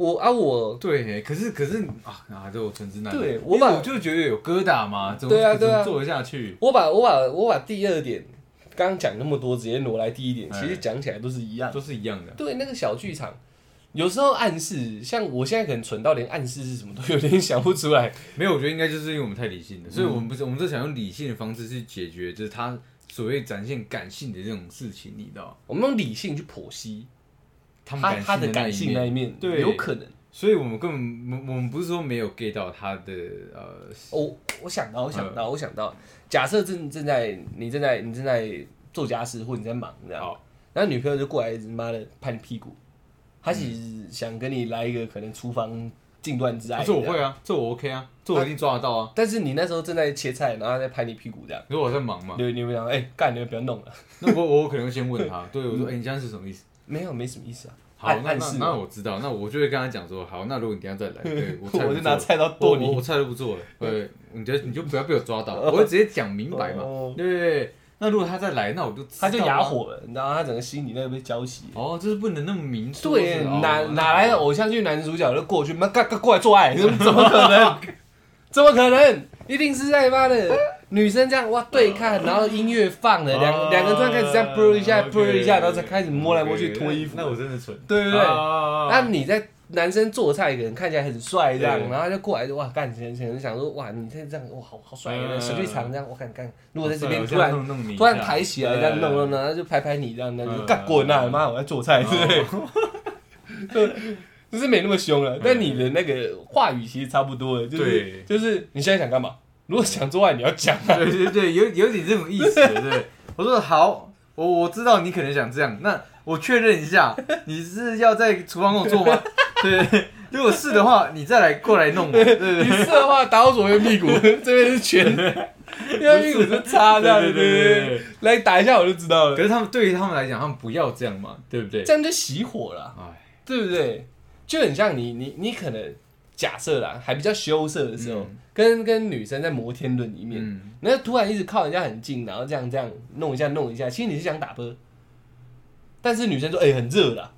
我啊我对，可是可是啊啊，这我纯直男。对我把我就觉得有疙瘩嘛，怎么对啊对啊做得下去？我把我把我把第二点刚刚讲那么多，直接挪来第一点，哎其实讲起来都是一样。都是一样的。对，那个小剧场，有时候暗示，像我现在可能蠢到连暗示是什么都有点 想不出来。没有，我觉得应该就是因为我们太理性了，所以我们嗯不是，我们是想用理性的方式去解决，就是他所谓展现感性的这种事情，你知道？我们用理性去剖析他们他他的感感性那一面，对。有可能。所以我们根本我我们不是说没有 get 到他的呃，我我想到，我想嗯到，我想到，假设正正在你正在你正在做家事或你在忙这样，好。然后女朋友就过来，妈的拍你屁股，她其实想跟你来一个可能厨房近段之爱，这我会啊，啊，这我 OK 啊，这我一定抓得到啊。但是你那时候正在切菜，然后她在拍你屁股这样，如果我在忙嘛，对你会讲，哎，干，你们不要弄了，那我我可能会先问他，对我说，哎，你这样是什么意思？没有，没什么意思啊，好，那那那我知道，那我就会跟他讲说，好，那如果你等下再来，对我菜我就拿菜刀剁你我我，菜都不做了，对，你就你就不要被我抓到，我会直接讲明白嘛，哦对不对？那如果他再来，那我就他就哑火了，然后他整个心里那个被浇熄。哦，就是不能那么明说。对，哪哪来的偶像剧男主角就过去，妈干干过来做爱，怎么可能？怎么可能？一定是在妈的女生这样哇对看，然后音乐放了，两哦两个人突然开始这样啵一下啵一下，然后才开始摸来摸去脱衣服，那我真的蠢，对不对？啊那你在男生做菜，可能看起来很帅这样，然后就过来就哇干，可能想说哇你这这样哇好好帅，嗯。小剧场这样，我看看，如果在这我边突然突然抬起来这样弄弄弄，然后就拍拍你这样，那就嗯。干滚啊！妈，我在做菜之类的。就是没那么凶了，但你的那个话语其实差不多的，就是对。就是你现在想干嘛？如果想做爱，你要讲啊。对对对，有有点这种意思，对。我说好，我我知道你可能想这样，那我确认一下，你是要在厨房跟我做吗？对，如果是的话，你再来过来弄我。对对对，你是的话，打我左边屁股，这边是拳，右边屁股是叉这样子，对对对对。来打一下我就知道了可，是他们对于他们来讲，他们不要这样嘛，对不对？这样就熄火了，哎，对不对？就很像你你你可能假设啦，还比较羞涩的时候，嗯。跟跟女生在摩天轮里面，嗯，然后突然一直靠人家很近，然后这样这样弄一下弄一下，其实你是想打啵，但是女生说哎、很热啦，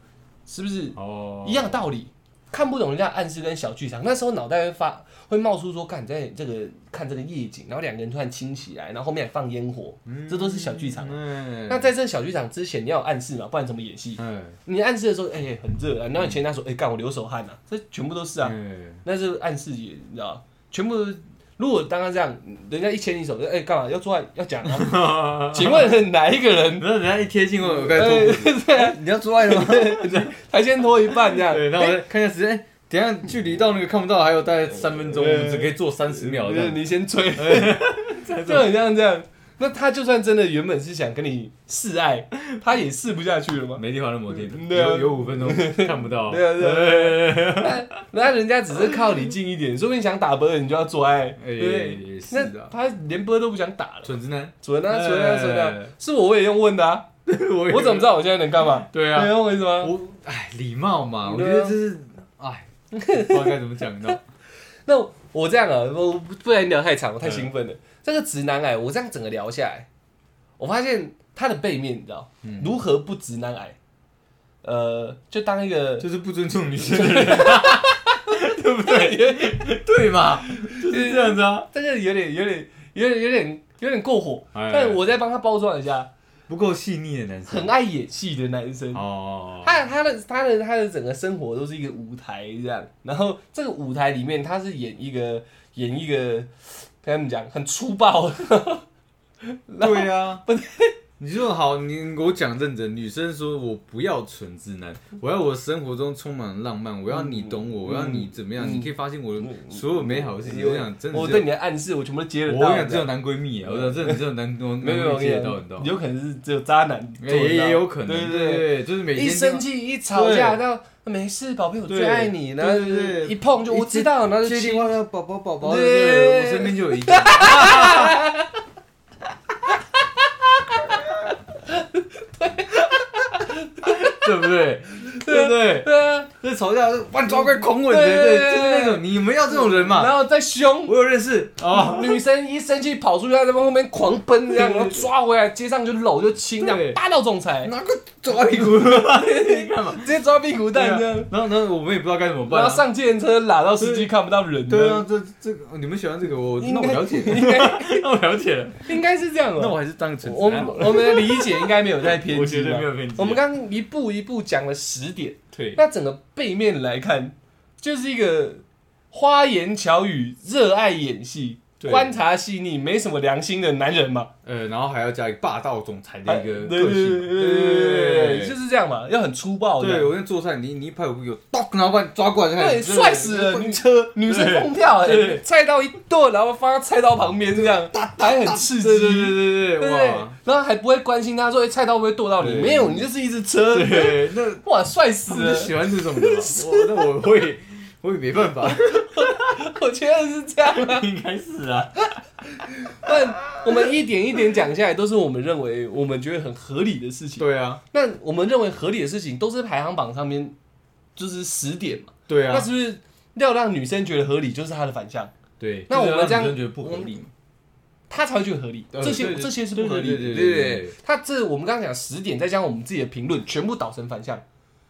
是不是？哦，一样道理，看不懂人家暗示跟小剧场，那时候脑袋会发会冒出说，看你在这个看这个夜景，然后两个人突然亲起来，然后后面还放烟火，这都是小剧场。嗯，那在这个小剧场之前，你要有暗示嘛，不然怎么演戏？嗯，你暗示的时候，哎、很热啊，然后你前他说，哎、干我流手汗啊，这全部都是啊，嗯那是暗示也，你知道，全部都。如果刚刚这样，人家一牵你手，哎、干嘛要做爱要讲啊？请问哪一个人然后人家一贴近我，我该脱裤子，哎你要做爱了吗？还先拖一半这样？对，然后我再看一下时间，哎等下距离到那个看不到还有大概三分钟，我们只可以做三十秒。你先吹，就很像这样。那他就算真的原本是想跟你示爱，他也示不下去了吗？没地方那么近，对啊有有五分钟 看不到。对啊对啊那人家只是靠你近一点，说不定想打啵你就要做爱，哎，对？也是那，他连啵都不想打了，蠢子男，准啊准啊准啊哎！是我我也用问的啊，我我怎么知道我现在能干嘛？对啊你，用为什么？我哎，礼貌嘛，我觉得这是哎，不知道该怎么讲呢。那我这样啊，我不然聊太长，我太兴奋了。这个直男癌，我这样整个聊下来，我发现他的背面，你知道，嗯如何不直男癌？呃，就当一个就是不尊重女性的人，对不对？对嘛，就是这样子啊，但是有点有点有点有点有点过火，哎但我再帮他包装一下，不够细腻的男生很。爱演戏的男生。哦，他他的他的他的整个生活都是一个舞台这样，然后这个舞台里面他是演一个演一个跟他们讲很粗暴，对啊，你说好，你给我讲认真。女生说我不要纯直男，我要我生活中充满浪漫，我要你懂我，我要你怎么样？嗯你可以发现我的所有美好的事情。我想真的我对你的暗示我全部都接得到。我想只有男闺蜜啊，我想真的只有男男没有没有男闺蜜接得到，你知道？有可能是只有渣男也也有可能，对对对对。对，就是每天一生气一吵架，然后没事，宝贝，我最爱你，然后对对对一碰就我知道，然后就亲接电话了，宝宝宝宝，对，我身边就有一个。对不对？对不对？对啊，这吵架把你抓过来狂吻，对对就是那种你们要这种人嘛？然后再凶，我有认识。哦，女生一生气跑出去，在后面狂奔这样，然后抓回来，街上就搂就亲，这样霸道总裁，拿个抓屁股，你干嘛？直接抓屁股蛋这样，然后，然后我们也不知道该怎么办啊。然后上计程车拉到司机看不到人，对啊，，这这个你们喜欢这个，我那我了解，应该 那我了解了，应该是这样哦。那我还是当个纯我。们我们的理解应该没有在偏我激吧。绝对没有偏激。我们刚刚一步一步讲了十点，对，那整个背面来看，就是一个花言巧语、热爱演戏、观察细腻、没什么良心的男人嘛。呃，然后还要加一个霸道总裁的一个个性，对对对对，就是这样嘛，要很粗暴对的。我在做菜，你你一拍我屁股，咚，然后把你抓过来，对，帅死了！女车，女生疯跳，菜刀一剁，然后放到菜刀旁边这样，还很刺激，对对对对哇，？然后还不会关心他说哎菜刀会不会剁到你，对没有，你就是一只车，对，那哇，帅死了！喜欢这种的那我会，我也没办法，我觉得是这样啊。应该是啊，但我们一点一点讲下来，都是我们认为我们觉得很合理的事情。对啊，那我们认为合理的事情，都是排行榜上面就是十点嘛。对啊，那是不是要让女生觉得合理，就是她的反向，对，那我们这样觉得不合理嘛，她才会觉得合理。呃这些这些是不合理的，对对对对不对对？她这我们刚刚讲十点，再加上我们自己的评论，全部导成反向。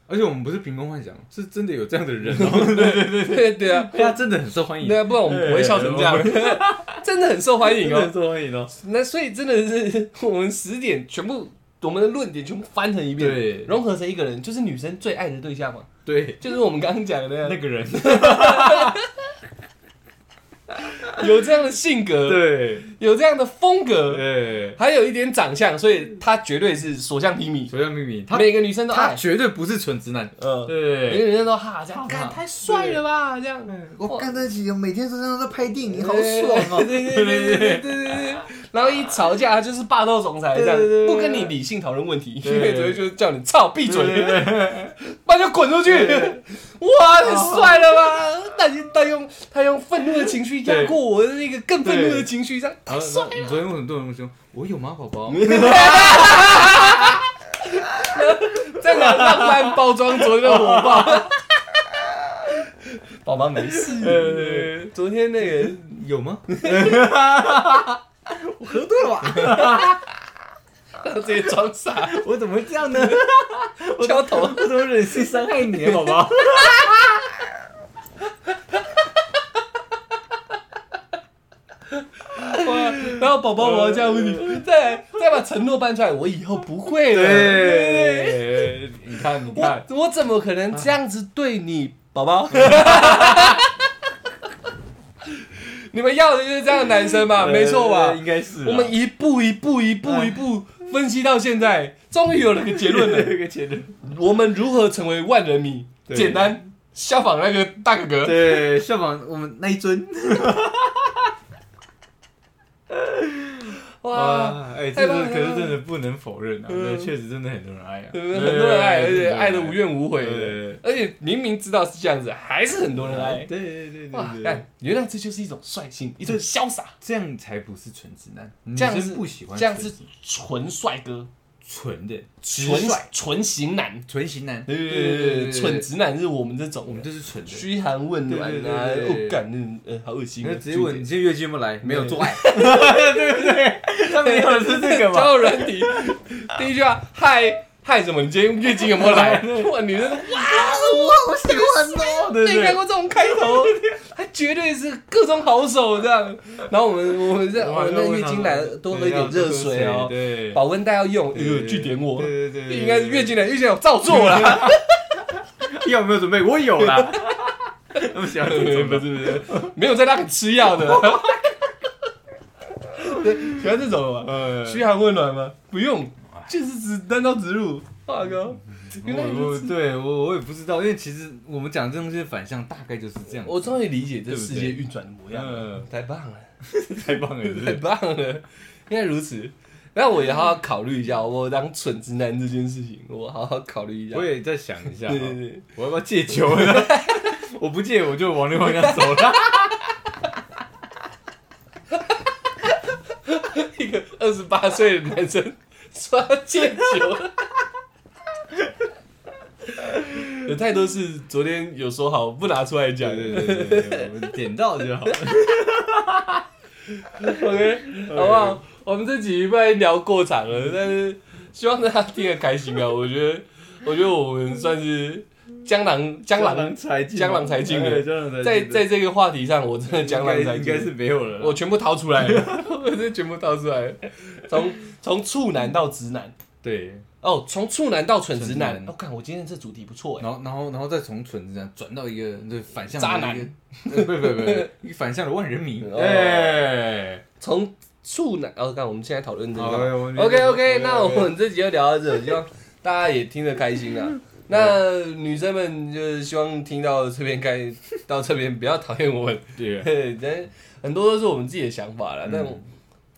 而且我们不是凭空幻想，是真的有这样的人哦，对对对对。啊，他真的很受欢迎，对啊，不然我们不会笑成这样。真的很受欢迎哦。受欢迎哦，那所以真的是我们十点全部，我们的论点全部翻成一遍，对。融合成一个人，就是女生最爱的对象嘛。对，就是我们刚刚讲的那个人，有这样的性格，对，有这样的风格，对，还有一点长相，所以他绝对是所向披靡，所向披靡。他每个女生都他绝对不是纯直男，嗯，对，每个女生都哈这样，看太帅了吧，这样，我干得起，每天身上在拍电影，好爽哦，对对对对对对，然后一吵架就是霸道总裁这样，不跟你理性讨论问题，因为只会就叫你操，闭嘴，那就滚出去。哇，你帅了吧？他他用他用愤怒的情绪压过我。的那个更愤怒的情绪，这样然后然后你昨天问很多人我那么凶？我有吗，宝宝？在哪浪漫包装昨天的火爆？宝宝没事，呃昨天那个有吗？我喝多了吧？直接装傻，我怎么会这样呢？敲头。我怎么忍心伤害你，宝宝？哇然后宝宝，我要这样问你，再再把承诺搬出来，我以后不会了。对，你看，你看，我我怎么可能这样子对你，宝宝？你们要的就是这样的男生吧，没错吧？应该是啊。我们一步一步一步一步分析到现在，终于有了个结论了。有一个结论。我们如何成为万人迷？对简单，效仿那个大哥哥。对，效仿我们那一尊。哇，哇，哎，这个可是真的不能否认啊，对，确实真的很多人爱啊，对不对？很多人爱，而且爱的无怨无悔而且明明知道是这样子，还是很多人爱。对对对哇，对。对，看，原来这就是一种率性，一种潇洒，这样才不是纯直男，这样是不喜欢这样是纯帅哥，纯的直纯帅纯型男。纯型男，对对对对对，蠢直男是我们这种，我们就是纯的。嘘寒问暖对对啊，对对对哦，干那呃，好恶心直接问你今天月经有没有来？没有对做爱，对不 对？他们要的是这个嘛？交友软体，第一句话，嗨嗨什么？你今天月经有没有来？哇，女生 哇，我好喜欢哦！对对没看过这种开头，他绝对是各种好手这样。然后我们我们这我们那月经来了多喝一点热水哦，对，保温袋要用，哎对呦，据点我，对对对，应该是月经来，月经来我照做啦。药有没有准备？我有啦。他们喜欢这不是不是，没有在那里吃药的。对，喜欢这种的吗？呃，嘘寒问暖吗？不用，就是指单刀直入。大哥，我。我对我我也不知道，因为其实我们讲这东西的反向大概就是这样。我终于理解这世界运转的模样了，嗯，太棒了，太棒了，太棒了，应该如此。那我也好好考虑一下，我当蠢直男这件事情，我好好考虑一下我。也在想一下，对对对，我要不要戒酒呢？我不戒，我就往那方向走了。一个二十八岁的男生说要戒酒，有太多事昨天有说好不拿出来讲。对对对对对，我们点到就好了。OK，好不好？我们这集不然聊过场了，但是希望大家听得开心啊！我觉得，我觉得我们算是江郎江郎，才尽，江郎才尽了在在这个话题上，我真的江郎才尽，应该是没有了。我全部掏出来了，我真的全部掏出来了，从从处男到直男，对，哦，从处男到蠢直男。我看我今天这主题不错哎，然后然后然后再从蠢直男转到一个对反向渣男。不不不，一个反向的万人迷。哦。哎，从处男，哦，看我们现在讨论这个。OK OK，那我们这集就聊到这，希望大家也听得开心啊。那女生们就是希望听到这边该到这边不要讨厌我们，对 对，但很多都是我们自己的想法啦。但我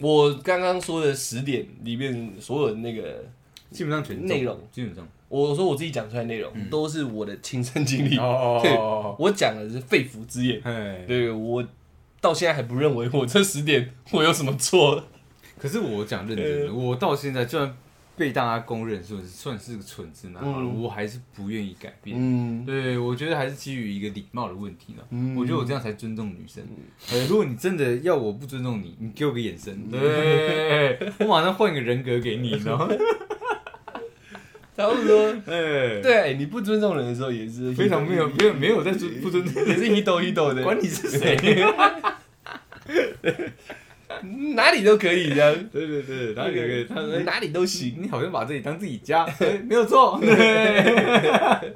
我刚刚说的十点里面所有的那个，基本上全内容基本上。我说我自己讲出来内容都是我的亲身经历，哦哦哦 我讲的是肺腑之言。哎，对我到现在还不认为我这十点我有什么错。可是我讲认真的，我到现在就算被大家公认说是算是个蠢直男好了，嗯我还是不愿意改变。嗯，对，我觉得还是基于一个礼貌的问题呢。嗯我觉得我这样才尊重女生。呃，如果你真的要我不尊重你，你给我个眼神，对，我马上换一个人格给你，你知道吗？差不多。哎，对，你不尊重人的时候也是非常没有没有没有在尊不尊重，也是一抖一抖的，管你是谁。哪里都可以这样，对对对，哪里都可以他说，哎哪里都行。你好像把这里当自己家，对 没有错。对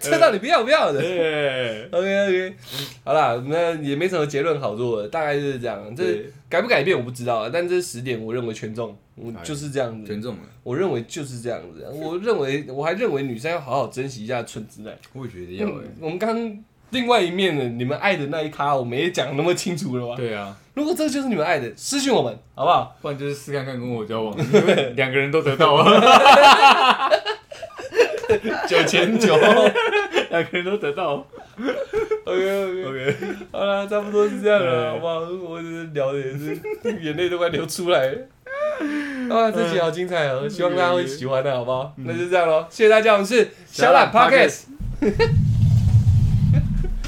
车道你不要不要的。对 OK OK，好啦，那也没什么结论好做的，大概就是这样。这改不改变我不知道啊，但这十点我认为权重，我就是这样子权。重了，我认为就是这样子。我认为我还认为女生要好好珍惜一下纯直男。我也觉得要哎。我们刚刚另外一面呢你们爱的那一咖，我们也讲那么清楚了吧？对啊，如果这就是你们爱的，私信我们好不好？不然就是试看看跟我交往，因为两个人都得到啊，九千九。两个人都得到。OK OK OK，好了，差不多是这样了，好不好？我聊的也是眼泪都快流出来了。啊，这集好精彩哦，希望大家会喜欢的，好不好？那就这样喽，谢谢大家，我们是小懒 Podcast。